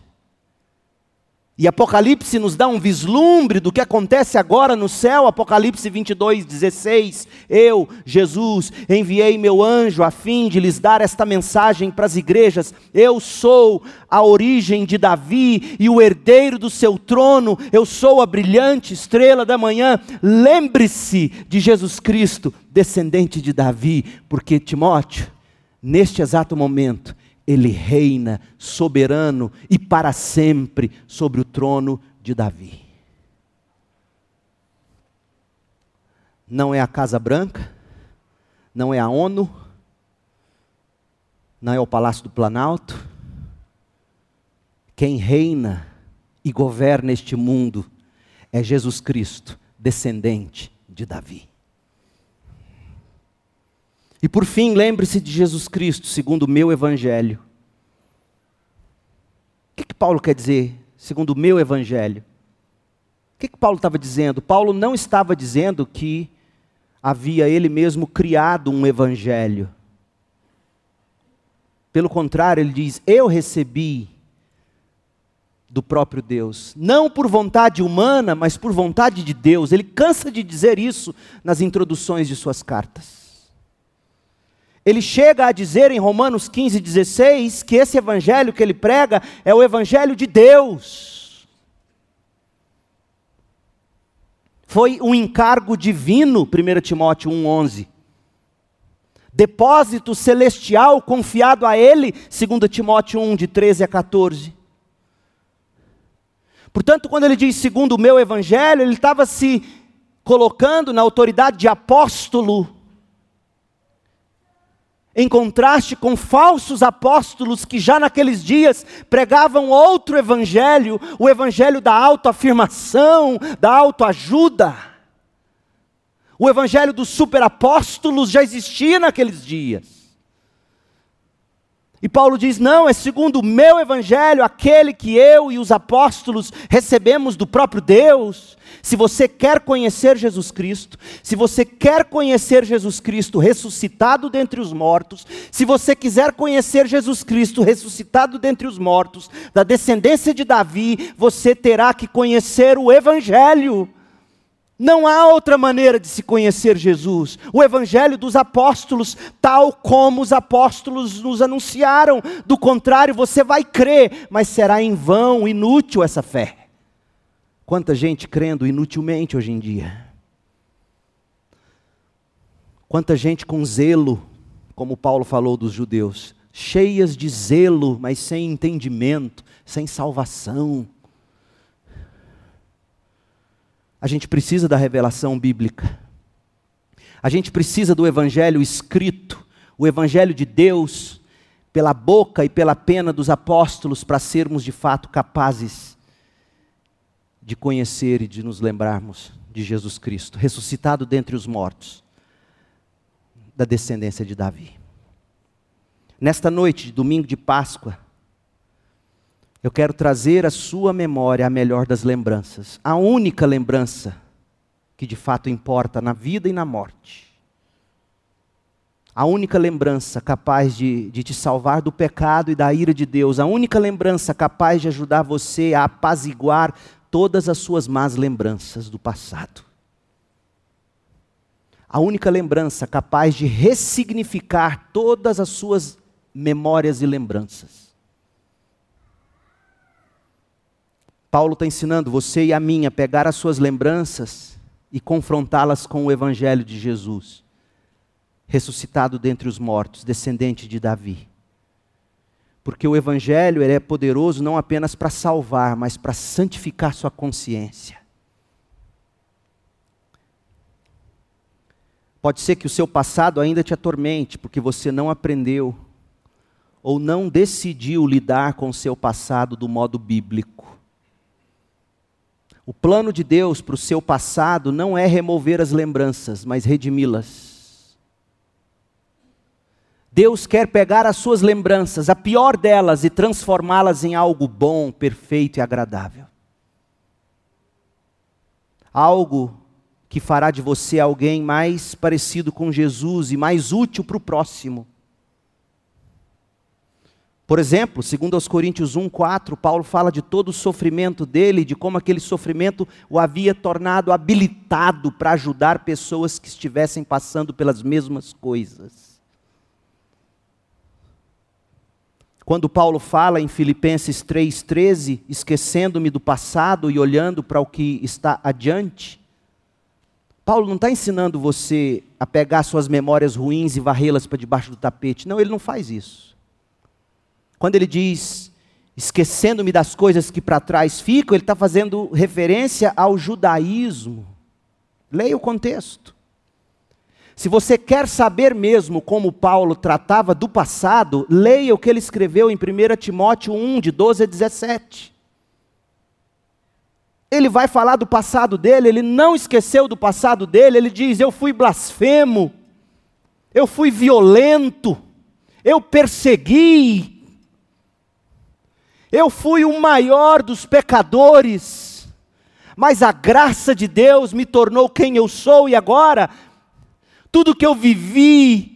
E Apocalipse nos dá um vislumbre do que acontece agora no céu, Apocalipse 22, 16. Eu, Jesus, enviei meu anjo a fim de lhes dar esta mensagem para as igrejas. Eu sou a origem de Davi e o herdeiro do seu trono. Eu sou a brilhante estrela da manhã. Lembre-se de Jesus Cristo, descendente de Davi, porque Timóteo, neste exato momento, ele reina soberano e para sempre sobre o trono de Davi. Não é a Casa Branca, não é a ONU, não é o Palácio do Planalto. Quem reina e governa este mundo é Jesus Cristo, descendente de Davi. E por fim, lembre-se de Jesus Cristo, segundo o meu evangelho. O que, que Paulo quer dizer, segundo o meu evangelho? O que, que Paulo estava dizendo? Paulo não estava dizendo que havia ele mesmo criado um evangelho. Pelo contrário, ele diz: Eu recebi do próprio Deus, não por vontade humana, mas por vontade de Deus. Ele cansa de dizer isso nas introduções de suas cartas. Ele chega a dizer em Romanos 15, 16, que esse evangelho que ele prega é o evangelho de Deus. Foi um encargo divino, 1 Timóteo 1,11. Depósito celestial confiado a ele, 2 Timóteo 1, de 13 a 14. Portanto, quando ele diz segundo o meu evangelho, ele estava se colocando na autoridade de apóstolo em contraste com falsos apóstolos que já naqueles dias pregavam outro evangelho, o evangelho da autoafirmação, da autoajuda. O evangelho dos superapóstolos já existia naqueles dias. E Paulo diz: não, é segundo o meu evangelho, aquele que eu e os apóstolos recebemos do próprio Deus. Se você quer conhecer Jesus Cristo, se você quer conhecer Jesus Cristo ressuscitado dentre os mortos, se você quiser conhecer Jesus Cristo ressuscitado dentre os mortos, da descendência de Davi, você terá que conhecer o Evangelho. Não há outra maneira de se conhecer Jesus. O Evangelho dos apóstolos, tal como os apóstolos nos anunciaram. Do contrário, você vai crer, mas será em vão, inútil essa fé. Quanta gente crendo inutilmente hoje em dia. Quanta gente com zelo, como Paulo falou dos judeus, cheias de zelo, mas sem entendimento, sem salvação. A gente precisa da revelação bíblica. A gente precisa do evangelho escrito, o evangelho de Deus, pela boca e pela pena dos apóstolos, para sermos de fato capazes de conhecer e de nos lembrarmos de Jesus Cristo, ressuscitado dentre os mortos, da descendência de Davi. Nesta noite de domingo de Páscoa, eu quero trazer à sua memória a melhor das lembranças, a única lembrança que de fato importa na vida e na morte. A única lembrança capaz de, de te salvar do pecado e da ira de Deus, a única lembrança capaz de ajudar você a apaziguar todas as suas más lembranças do passado. A única lembrança capaz de ressignificar todas as suas memórias e lembranças. Paulo está ensinando você e a mim a pegar as suas lembranças e confrontá-las com o Evangelho de Jesus, ressuscitado dentre os mortos, descendente de Davi. Porque o Evangelho é poderoso não apenas para salvar, mas para santificar sua consciência. Pode ser que o seu passado ainda te atormente, porque você não aprendeu ou não decidiu lidar com o seu passado do modo bíblico. O plano de Deus para o seu passado não é remover as lembranças, mas redimi-las. Deus quer pegar as suas lembranças, a pior delas, e transformá-las em algo bom, perfeito e agradável. Algo que fará de você alguém mais parecido com Jesus e mais útil para o próximo. Por exemplo, segundo aos Coríntios 1, 4, Paulo fala de todo o sofrimento dele, de como aquele sofrimento o havia tornado habilitado para ajudar pessoas que estivessem passando pelas mesmas coisas. Quando Paulo fala em Filipenses 3,13, esquecendo-me do passado e olhando para o que está adiante, Paulo não está ensinando você a pegar suas memórias ruins e varrê-las para debaixo do tapete. Não, ele não faz isso. Quando ele diz, esquecendo-me das coisas que para trás ficam, ele está fazendo referência ao judaísmo. Leia o contexto. Se você quer saber mesmo como Paulo tratava do passado, leia o que ele escreveu em 1 Timóteo 1, de 12 a 17. Ele vai falar do passado dele, ele não esqueceu do passado dele, ele diz: Eu fui blasfemo, eu fui violento, eu persegui, eu fui o maior dos pecadores, mas a graça de Deus me tornou quem eu sou e agora tudo que eu vivi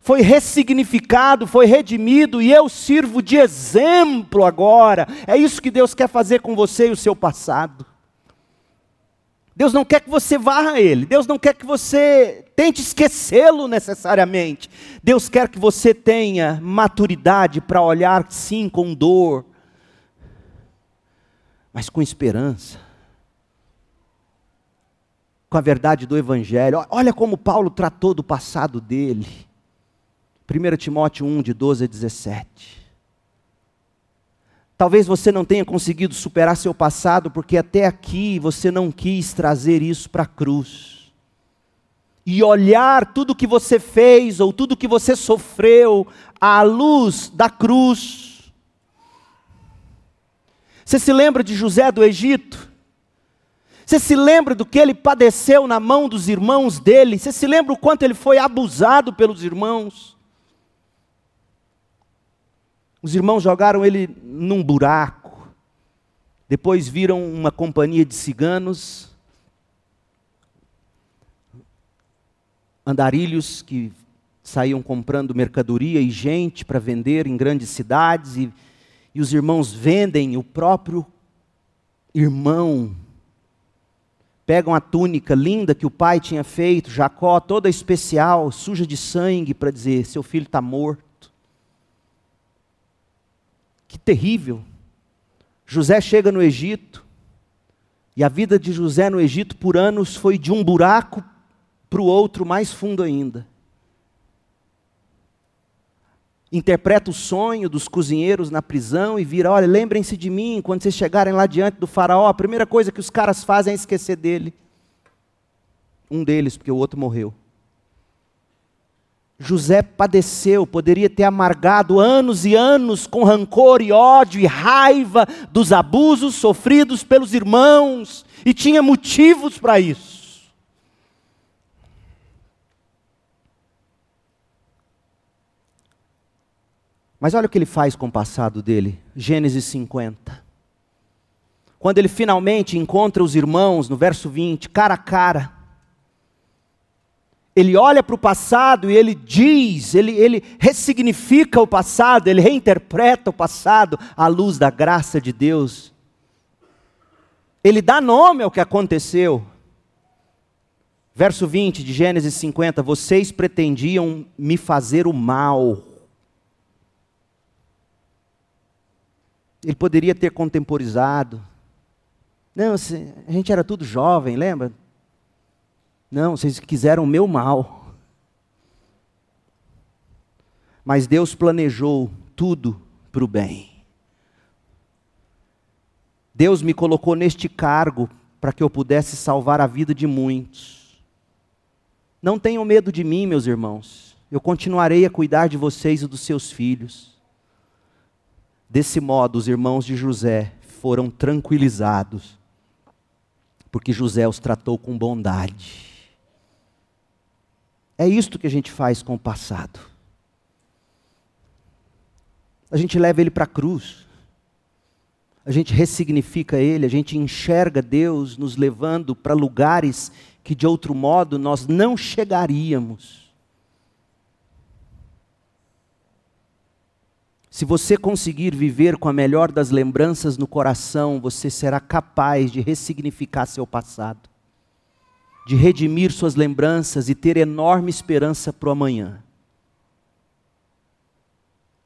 foi ressignificado, foi redimido e eu sirvo de exemplo agora. É isso que Deus quer fazer com você e o seu passado. Deus não quer que você varra ele, Deus não quer que você tente esquecê-lo necessariamente. Deus quer que você tenha maturidade para olhar sim com dor, mas com esperança. Com a verdade do Evangelho. Olha como Paulo tratou do passado dele. 1 Timóteo 1, de 12 a 17. Talvez você não tenha conseguido superar seu passado porque até aqui você não quis trazer isso para a cruz. e olhar tudo que você fez ou tudo que você sofreu à luz da cruz. Você se lembra de José do Egito? Você se lembra do que ele padeceu na mão dos irmãos dele? Você se lembra o quanto ele foi abusado pelos irmãos? Os irmãos jogaram ele num buraco. Depois viram uma companhia de ciganos andarilhos que saíam comprando mercadoria e gente para vender em grandes cidades, e, e os irmãos vendem o próprio irmão. Pegam a túnica linda que o pai tinha feito, Jacó, toda especial, suja de sangue, para dizer: seu filho está morto. Que terrível. José chega no Egito, e a vida de José no Egito por anos foi de um buraco para o outro mais fundo ainda. Interpreta o sonho dos cozinheiros na prisão e vira: olha, lembrem-se de mim quando vocês chegarem lá diante do Faraó. A primeira coisa que os caras fazem é esquecer dele. Um deles, porque o outro morreu. José padeceu, poderia ter amargado anos e anos com rancor e ódio e raiva dos abusos sofridos pelos irmãos, e tinha motivos para isso. Mas olha o que ele faz com o passado dele. Gênesis 50. Quando ele finalmente encontra os irmãos, no verso 20, cara a cara, ele olha para o passado e ele diz, ele, ele ressignifica o passado, ele reinterpreta o passado à luz da graça de Deus. Ele dá nome ao que aconteceu. Verso 20 de Gênesis 50: Vocês pretendiam me fazer o mal Ele poderia ter contemporizado. Não, a gente era tudo jovem, lembra? Não, vocês quiseram o meu mal. Mas Deus planejou tudo para o bem. Deus me colocou neste cargo para que eu pudesse salvar a vida de muitos. Não tenham medo de mim, meus irmãos. Eu continuarei a cuidar de vocês e dos seus filhos. Desse modo, os irmãos de José foram tranquilizados, porque José os tratou com bondade. É isto que a gente faz com o passado. A gente leva ele para a cruz. A gente ressignifica ele, a gente enxerga Deus nos levando para lugares que de outro modo nós não chegaríamos. Se você conseguir viver com a melhor das lembranças no coração, você será capaz de ressignificar seu passado, de redimir suas lembranças e ter enorme esperança para o amanhã.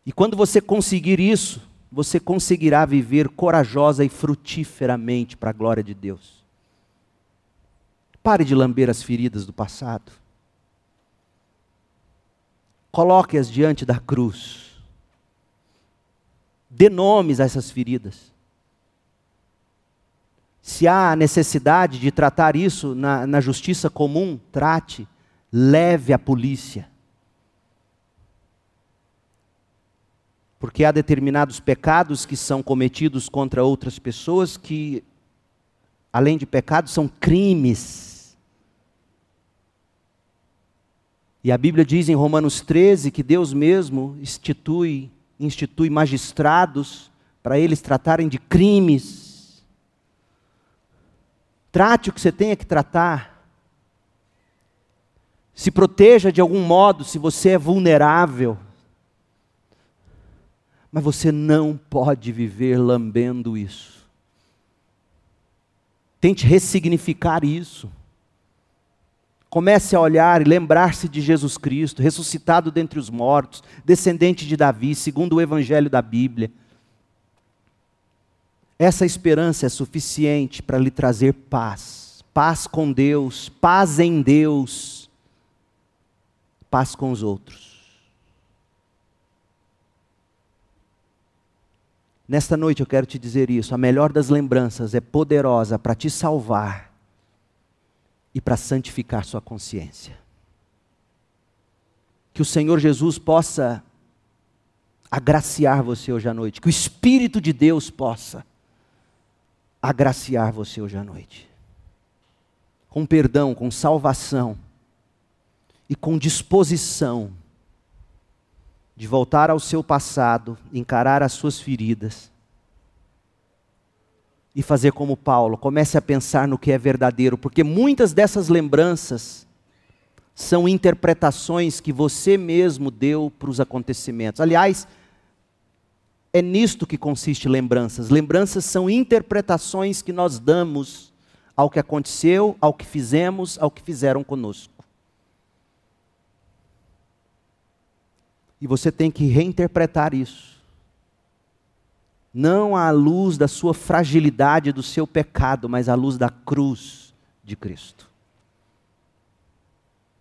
E quando você conseguir isso, você conseguirá viver corajosa e frutíferamente para a glória de Deus. Pare de lamber as feridas do passado. Coloque-as diante da cruz Dê nomes a essas feridas. Se há necessidade de tratar isso na, na justiça comum, trate, leve à polícia. Porque há determinados pecados que são cometidos contra outras pessoas que, além de pecados, são crimes. E a Bíblia diz em Romanos 13 que Deus mesmo institui institui magistrados para eles tratarem de crimes. Trate o que você tenha que tratar. Se proteja de algum modo se você é vulnerável. Mas você não pode viver lambendo isso. Tente ressignificar isso. Comece a olhar e lembrar-se de Jesus Cristo, ressuscitado dentre os mortos, descendente de Davi, segundo o Evangelho da Bíblia. Essa esperança é suficiente para lhe trazer paz. Paz com Deus, paz em Deus, paz com os outros. Nesta noite eu quero te dizer isso: a melhor das lembranças é poderosa para te salvar e para santificar sua consciência. Que o Senhor Jesus possa agraciar você hoje à noite. Que o Espírito de Deus possa agraciar você hoje à noite. Com perdão, com salvação e com disposição de voltar ao seu passado, encarar as suas feridas e fazer como Paulo, comece a pensar no que é verdadeiro, porque muitas dessas lembranças são interpretações que você mesmo deu para os acontecimentos. Aliás, é nisto que consiste lembranças. Lembranças são interpretações que nós damos ao que aconteceu, ao que fizemos, ao que fizeram conosco. E você tem que reinterpretar isso. Não à luz da sua fragilidade, do seu pecado, mas à luz da cruz de Cristo.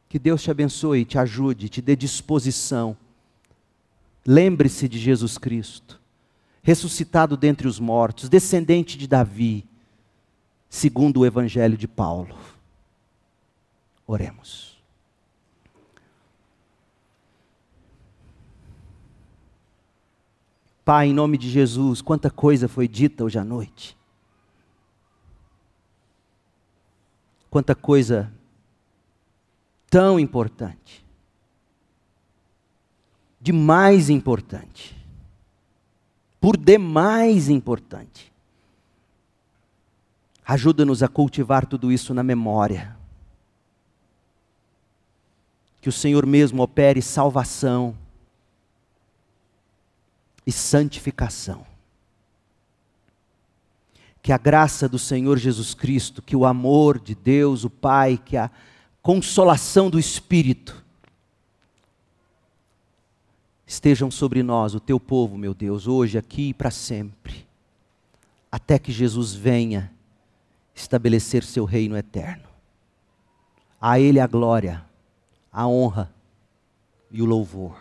Que Deus te abençoe, te ajude, te dê disposição. Lembre-se de Jesus Cristo ressuscitado dentre os mortos, descendente de Davi, segundo o Evangelho de Paulo. Oremos. Pai, em nome de Jesus, quanta coisa foi dita hoje à noite. Quanta coisa tão importante. De mais importante por demais importante. Ajuda-nos a cultivar tudo isso na memória. Que o Senhor mesmo opere salvação e santificação. Que a graça do Senhor Jesus Cristo, que o amor de Deus, o Pai, que a consolação do Espírito estejam sobre nós, o teu povo, meu Deus, hoje, aqui e para sempre, até que Jesus venha estabelecer seu reino eterno. A Ele a glória, a honra e o louvor.